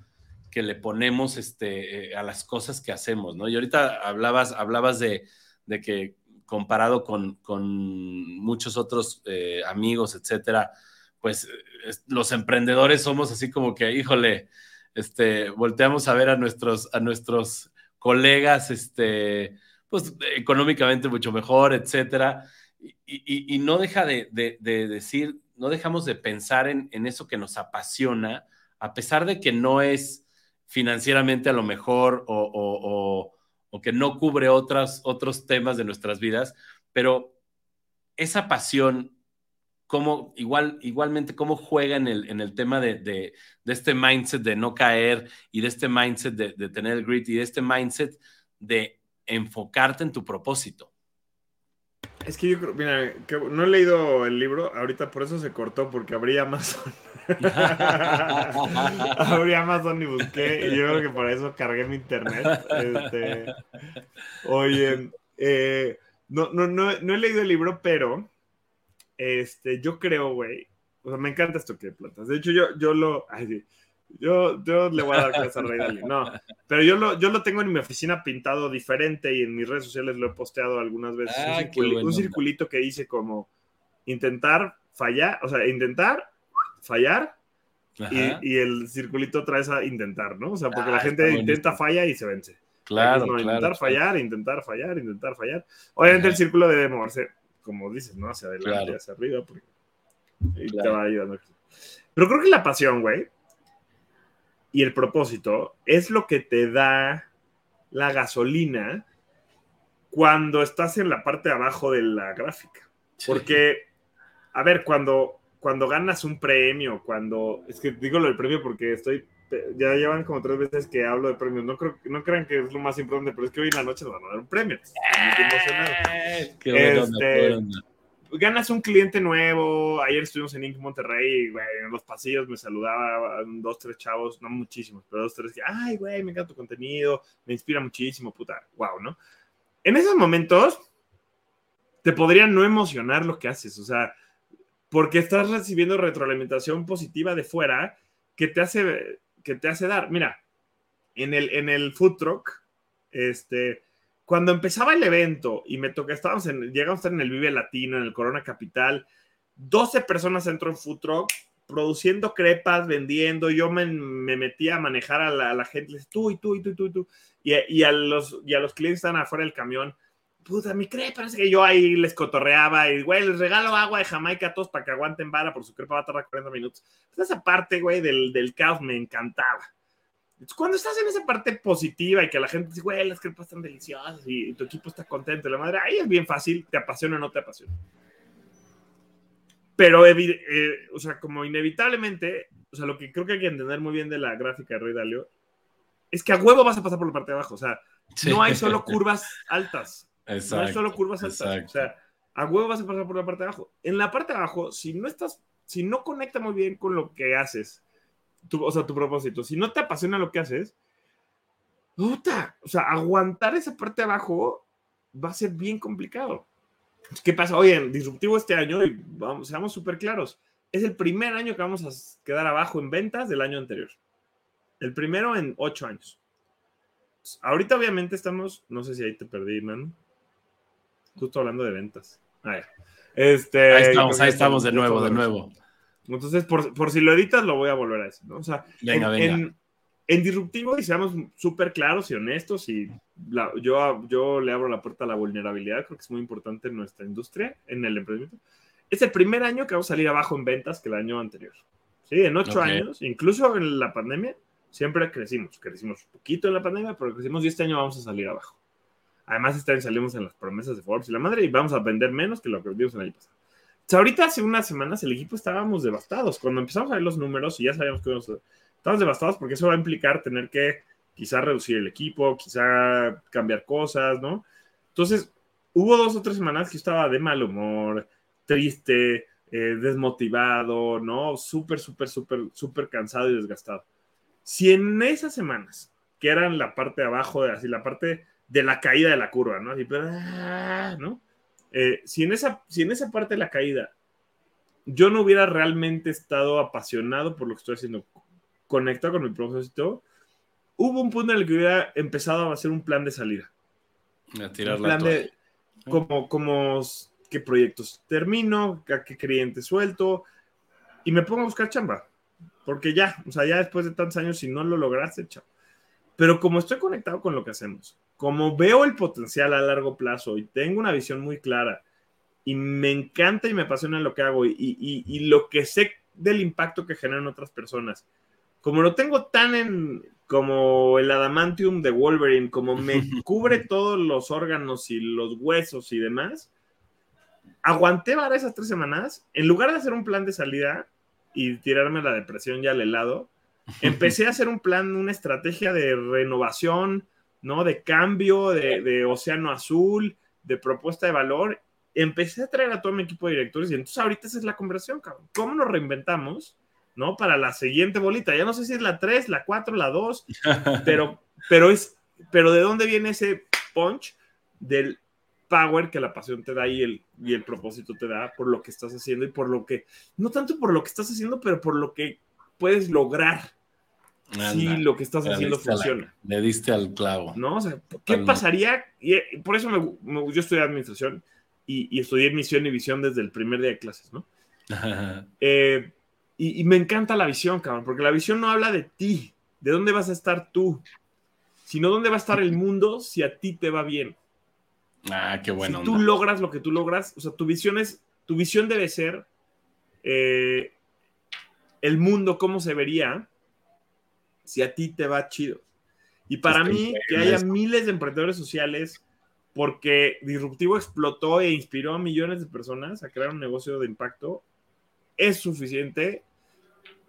que le ponemos este, eh, a las cosas que hacemos, ¿no? Y ahorita hablabas, hablabas de, de que comparado con, con muchos otros eh, amigos, etcétera, pues los emprendedores somos así como que, híjole, este, volteamos a ver a nuestros, a nuestros colegas, este, pues económicamente mucho mejor, etcétera, y, y, no deja de, de, decir, no dejamos de pensar en, en eso que nos apasiona, a pesar de que no es financieramente a lo mejor o, que no cubre otras, otros temas de nuestras vidas, pero esa pasión, cómo, igual, igualmente, cómo juega en el, en el tema de, este mindset de no caer y de este mindset de, tener el grit y de este mindset de enfocarte en tu propósito. Es que yo creo, mira, no he leído el libro, ahorita por eso se cortó, porque habría más Abrí Amazon y busqué, y yo creo que por eso cargué mi internet. Este, oye, eh, no, no, no, no, he leído el libro, pero este, yo creo, güey, o sea, me encanta esto que plantas. De hecho, yo, yo lo. yo, yo le voy a dar clase a Rey No, pero yo lo, yo lo tengo en mi oficina pintado diferente y en mis redes sociales lo he posteado algunas veces. un, un circulito que dice como intentar fallar, o sea, intentar fallar y, el circulito trae a intentar, ¿no? O sea, porque la ah, gente intenta, falla y se vence. Claro, Intentar fallar, intentar fallar, intentar fallar. Obviamente el círculo debe moverse, como dices, ¿no? Hacia adelante, hacia arriba, porque y te va ayudando. Pero creo que la pasión, güey, y el propósito es lo que te da la gasolina cuando estás en la parte de abajo de la gráfica. Porque, a ver, cuando cuando ganas un premio, cuando, es que digo lo del premio porque estoy, ya llevan como tres veces que hablo de premios, no, creo, no crean que es lo más importante, pero es que hoy en la noche nos van a dar un premio. ¡Eh! Qué este, ganas un cliente nuevo, ayer estuvimos en Inc. Monterrey, güey, en los pasillos me saludaban dos, tres chavos, no muchísimos, pero dos, tres que, ay, güey, me encanta tu contenido, me inspira muchísimo, puta, wow, ¿no? En esos momentos te podría no emocionar lo que haces, o sea, porque estás recibiendo retroalimentación positiva de fuera que te hace, que te hace dar. Mira, en el, en el food truck, este, cuando empezaba el evento y me tocó, estábamos en, llegamos a estar en el Vive Latino, en el Corona Capital, 12 personas entró en food truck produciendo crepas, vendiendo, yo me, me metía a manejar a la, gente, tú y tú y tú y tú, y. Y, a los, y a los clientes están afuera del camión, puta, mi crepa, parece que yo ahí les cotorreaba y, güey, les regalo agua de Jamaica a todos para que aguanten vara, por su crepa va a tardar 40 minutos. Pues esa parte, güey, del, del caos me encantaba. Cuando estás en esa parte positiva y que la gente dice, güey, las crepas están deliciosas y, tu equipo está contento, la madre, ahí es bien fácil, te apasiona o no te apasiona. Pero, eh, o sea, como inevitablemente, o sea, lo que creo que hay que entender muy bien de la gráfica de Rey Dalio es que a huevo vas a pasar por la parte de abajo. O sea, no hay solo curvas altas no es solo curvas altas. O sea, a huevo vas a pasar por la parte de abajo. En la parte de abajo, si no estás, si no conecta muy bien con lo que haces, tu, o sea, tu propósito, si no te apasiona lo que haces, puta, o sea, aguantar esa parte de abajo va a ser bien complicado. ¿Qué pasa? Oye, en Disruptivo este año, y vamos, seamos súper claros, es el primer año que vamos a quedar abajo en ventas del año anterior. El primero en ocho años. Ahorita obviamente estamos, no sé si ahí te perdí, man justo hablando de ventas. Este, ahí estamos, ahí estamos de nuevo, de nuevo. Entonces, por, si lo editas, lo voy a volver a decir, ¿no? O sea, venga, en, en disruptivo, y seamos súper claros y honestos, y yo, yo le abro la puerta a la vulnerabilidad, creo que es muy importante en nuestra industria, en el emprendimiento. Es el primer año que vamos a salir abajo en ventas que el año anterior. Sí, en ocho años, incluso en la pandemia, siempre crecimos. Crecimos poquito en la pandemia, pero crecimos y este año vamos a salir abajo. Además, este año salimos en las promesas de Forbes y la madre y vamos a vender menos que lo que vendimos el año pasado. ahorita, hace unas semanas, el equipo estábamos devastados. Cuando empezamos a ver los números y ya sabíamos que íbamos a estamos devastados porque eso va a implicar tener que quizá reducir el equipo, quizá cambiar cosas, ¿no? Entonces, hubo dos o tres semanas que estaba de mal humor, triste, eh, desmotivado, ¿no? Súper, súper, súper, súper cansado y desgastado. Si en esas semanas, que eran la parte de abajo, así la parte de la caída de la curva, ¿no? Así, ah, ¿no? Eh, si, en esa, si en esa parte de la caída yo no hubiera realmente estado apasionado por lo que estoy haciendo conectado con mi propósito, hubo un punto en el que hubiera empezado a hacer un plan de salida. A tirar un plan de como, como qué proyectos termino, a qué cliente suelto, y me pongo a buscar chamba. Porque ya, o sea, ya después de tantos años, si no lo lograste, chao. Pero como estoy conectado con lo que hacemos, como veo el potencial a largo plazo y tengo una visión muy clara, y me encanta y me apasiona lo que hago y, y, y lo que sé del impacto que generan otras personas, como lo tengo tan en como el adamantium de Wolverine, como me cubre todos los órganos y los huesos y demás, aguanté para esas tres semanas, en lugar de hacer un plan de salida y tirarme la depresión ya al helado, empecé a hacer un plan, una estrategia de renovación, ¿no? De cambio, de, de océano azul, de propuesta de valor. Empecé a traer a todo mi equipo de directores y entonces ahorita esa es la conversación, cabrón. ¿Cómo nos reinventamos? ¿no? Para la siguiente bolita. Ya no sé si es la 3, la 4, la 2, pero, pero es, pero ¿de dónde viene ese punch del power que la pasión te da y el, y el propósito te da por lo que estás haciendo y por lo que, no tanto por lo que estás haciendo, pero por lo que puedes lograr si lo que estás haciendo funciona. le diste al clavo. ¿No? O sea, ¿qué pasaría? Y, eh, por eso me, yo estudié administración y, y, estudié misión y visión desde el primer día de clases, ¿no? eh, y, me encanta la visión, cabrón, porque la visión no habla de ti, de dónde vas a estar tú, sino dónde va a estar el mundo si a ti te va bien. Ah, qué bueno. Si tú logras lo que tú logras, o sea, tu visión es, tu visión debe ser eh, el mundo, cómo se vería si a ti te va chido. Y para mí, que haya miles de emprendedores sociales, porque Disruptivo explotó e inspiró a millones de personas a crear un negocio de impacto, es suficiente,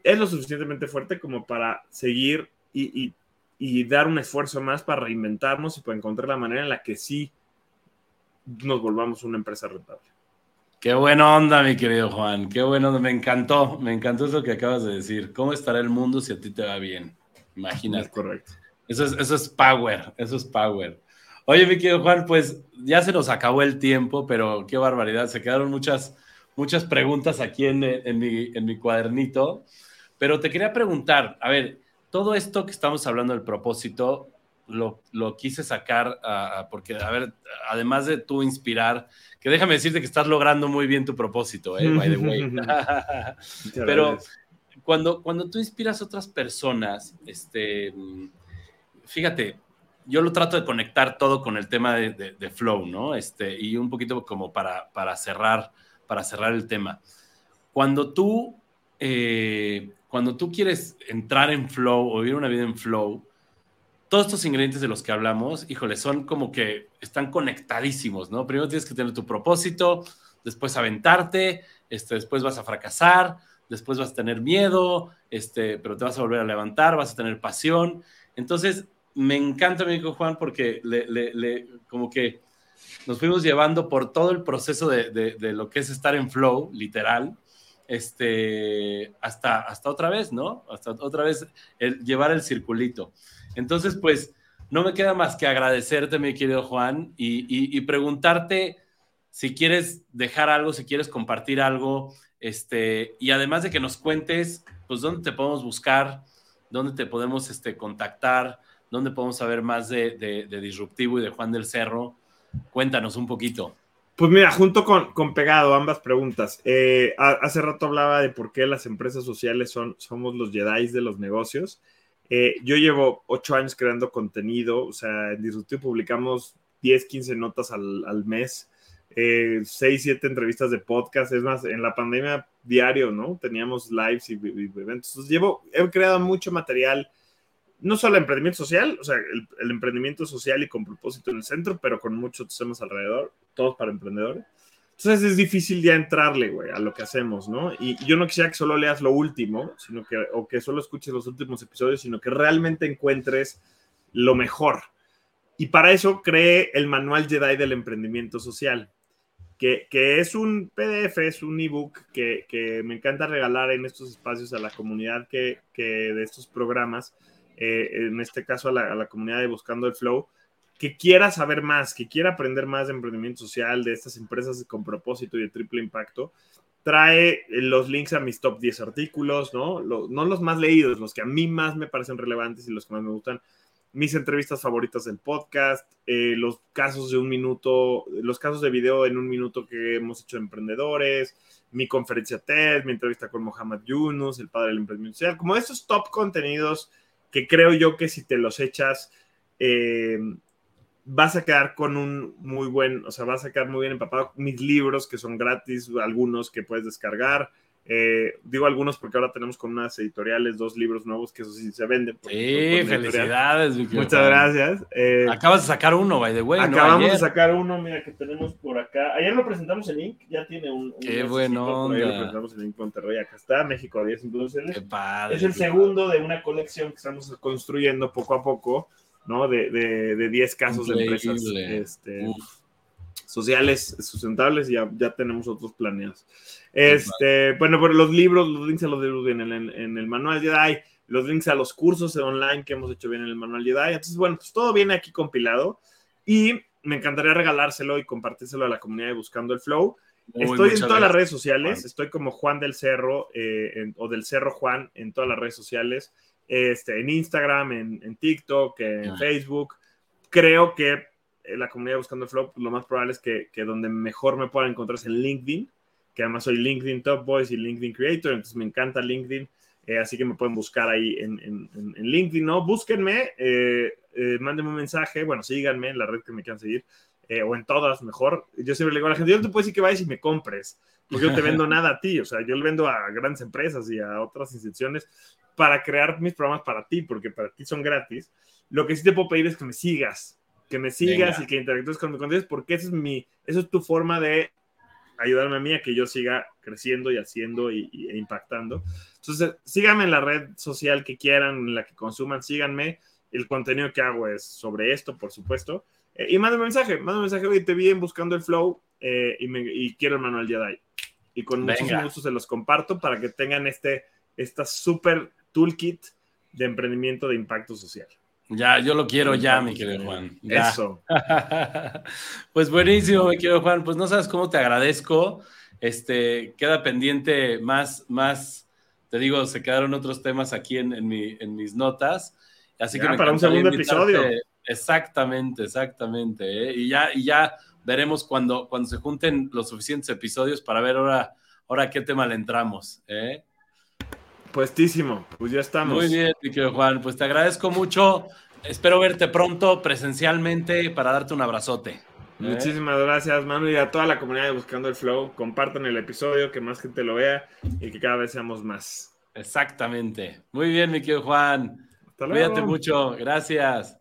es lo suficientemente fuerte como para seguir y, dar un esfuerzo más para reinventarnos y para encontrar la manera en la que sí nos volvamos una empresa rentable. Qué buena onda, mi querido Juan. Qué bueno, me encantó, me encantó eso que acabas de decir. ¿Cómo estará el mundo si a ti te va bien? Imagínate. correcto. Eso es, eso es power, eso es power. Oye, mi querido Juan, pues ya se nos acabó el tiempo, pero qué barbaridad. Se quedaron muchas, muchas preguntas aquí en, mi, cuadernito, pero te quería preguntar, a ver, todo esto que estamos hablando del propósito, lo, quise sacar porque, a ver, además de tú inspirar, que déjame decirte que estás logrando muy bien tu propósito, eh, by the way. Pero cuando, cuando tú inspiras a otras personas, este, fíjate, yo lo trato de conectar todo con el tema de, flow, ¿no? Este, y un poquito como para, para cerrar para cerrar el tema. Cuando tú, eh, cuando tú quieres entrar en flow o vivir una vida en flow, todos estos ingredientes de los que hablamos, híjole, son como que están conectadísimos, ¿no? Primero tienes que tener tu propósito, después aventarte, este, después vas a fracasar, después vas a tener miedo, este, pero te vas a volver a levantar, vas a tener pasión. Entonces, me encanta, mi hijo Juan, porque le, le, como que nos fuimos llevando por todo el proceso de, lo que es estar en flow, literal, este, hasta, hasta otra vez, ¿no? Hasta otra vez llevar el circulito. Entonces, pues, no me queda más que agradecerte, mi querido Juan, y, preguntarte si quieres dejar algo, si quieres compartir algo, este, y además de que nos cuentes, pues, dónde te podemos buscar, dónde te podemos este, contactar, dónde podemos saber más de, de Disruptivo y de Juan del Cerro, Cuéntanos un poquito. Pues mira, junto con, con Pegado, ambas preguntas. Eh, hace rato hablaba de por qué las empresas sociales son, somos los Jedi de los negocios. Eh, yo llevo ocho años creando contenido, o sea, en Disruptivo publicamos 10, 15 notas al, al mes, eh, 6, 7 entrevistas de podcast, es más, en la pandemia diario, ¿no? Teníamos lives y, y eventos. Entonces, llevo, he creado mucho material no solo emprendimiento social, o sea, el, el, emprendimiento social y con propósito en el centro, pero con muchos temas alrededor, todos para emprendedores. Entonces es difícil ya entrarle, güey, a lo que hacemos, ¿no? Y yo no quisiera que solo leas lo último, sino que, o que solo escuches los últimos episodios, sino que realmente encuentres lo mejor. Y para eso creé el Manual Jedi del Emprendimiento Social, que, que es un PDF, es un ebook que, que me encanta regalar en estos espacios a la comunidad que, que de estos programas eh, en este caso a la, a la, comunidad de Buscando el Flow, que quiera saber más, que quiera aprender más de emprendimiento social, de estas empresas con propósito y de triple impacto, trae los links a mis top 10 artículos, ¿no? No los más leídos, los que a mí más me parecen relevantes y los que más me gustan, mis entrevistas favoritas del podcast, eh, los casos de un minuto, los casos de video en un minuto que hemos hecho de emprendedores, mi conferencia TED, mi entrevista con Mohamed Yunus, el padre del emprendimiento social, como esos top contenidos que creo yo que si te los echas, eh, vas a quedar con un muy buen, o sea, vas a quedar muy bien empapado. Mis libros que son gratis, algunos que puedes descargar. Eh, digo algunos porque ahora tenemos con unas editoriales dos libros nuevos que eso sí se venden. Sí, felicidades. Muchas gracias. Eh, Acabas de sacar uno, by the way. Acabamos ¿no? de sacar uno, mira, que tenemos por acá. Ayer lo presentamos en Inc. Ya tiene un. un Qué bueno. Ayer lo presentamos en Inc. Monterrey. Acá está, México 10 Entonces, Qué padre. Es el segundo de una colección que estamos construyendo poco a poco, ¿no? De 10 de, de casos Increíble. de empresas. Este, sociales sustentables y ya, ya tenemos otros planeados. Este, bueno, pero los libros, los links a los libros vienen en, en, el manual Jedi, los links a los cursos online que hemos hecho bien en el manual Jedi. Entonces, bueno, pues todo viene aquí compilado y me encantaría regalárselo y compartírselo a la comunidad de Buscando el Flow. Muy, estoy en todas gracias. las redes sociales, Juan. estoy como Juan del Cerro eh, en, o del Cerro Juan en todas las redes sociales, este, en Instagram, en, en TikTok, en ah. Facebook. Creo que la comunidad Buscando el Flow, lo más probable es que, que, donde mejor me puedan encontrar es en LinkedIn, que además soy LinkedIn Top Boys y LinkedIn Creator, entonces me encanta LinkedIn, eh, así que me pueden buscar ahí en, en, en LinkedIn, ¿no? Búsquenme, eh, eh, mándenme un mensaje, bueno, síganme en la red que me quieran seguir, eh, o en todas, mejor. Yo siempre le digo a la gente, yo no te puedo decir que vayas y me compres, porque yo no te vendo nada a ti, o sea, yo le vendo a grandes empresas y a otras instituciones para crear mis programas para ti, porque para ti son gratis. Lo que sí te puedo pedir es que me sigas, que me sigas Venga. y que interactúes con mi contenido, porque esa es mi, eso es tu forma de ayudarme a mí a que yo siga creciendo y haciendo y, y, e impactando. Entonces, síganme en la red social que quieran, en la que consuman, síganme. El contenido que hago es sobre esto, por supuesto. Eh, y mándenme un mensaje, mándenme un mensaje, oye, te vi buscando el flow eh, y, me, y, quiero el manual Jedi. Y con Venga. muchísimo gusto se los comparto para que tengan este, esta super toolkit de emprendimiento de impacto social. Ya, yo lo quiero ya, mi querido Juan. Ya. Eso. pues buenísimo, mi querido Juan. Pues no sabes cómo te agradezco. Este, queda pendiente más, más, te digo, se quedaron otros temas aquí en, en, mi, en mis notas. Así ya, que para un segundo episodio. Exactamente, exactamente. ¿eh? Y, ya, y ya veremos cuando, cuando se junten los suficientes episodios para ver ahora, ahora qué tema le entramos. ¿eh? Puestísimo, pues ya estamos. Muy bien, mi querido Juan, pues te agradezco mucho. Espero verte pronto presencialmente para darte un abrazote. ¿eh? Muchísimas gracias, Manu, y a toda la comunidad de Buscando el Flow. Compartan el episodio, que más gente lo vea y que cada vez seamos más. Exactamente. Muy bien, mi querido Juan. Hasta luego. Cuídate mucho. Gracias.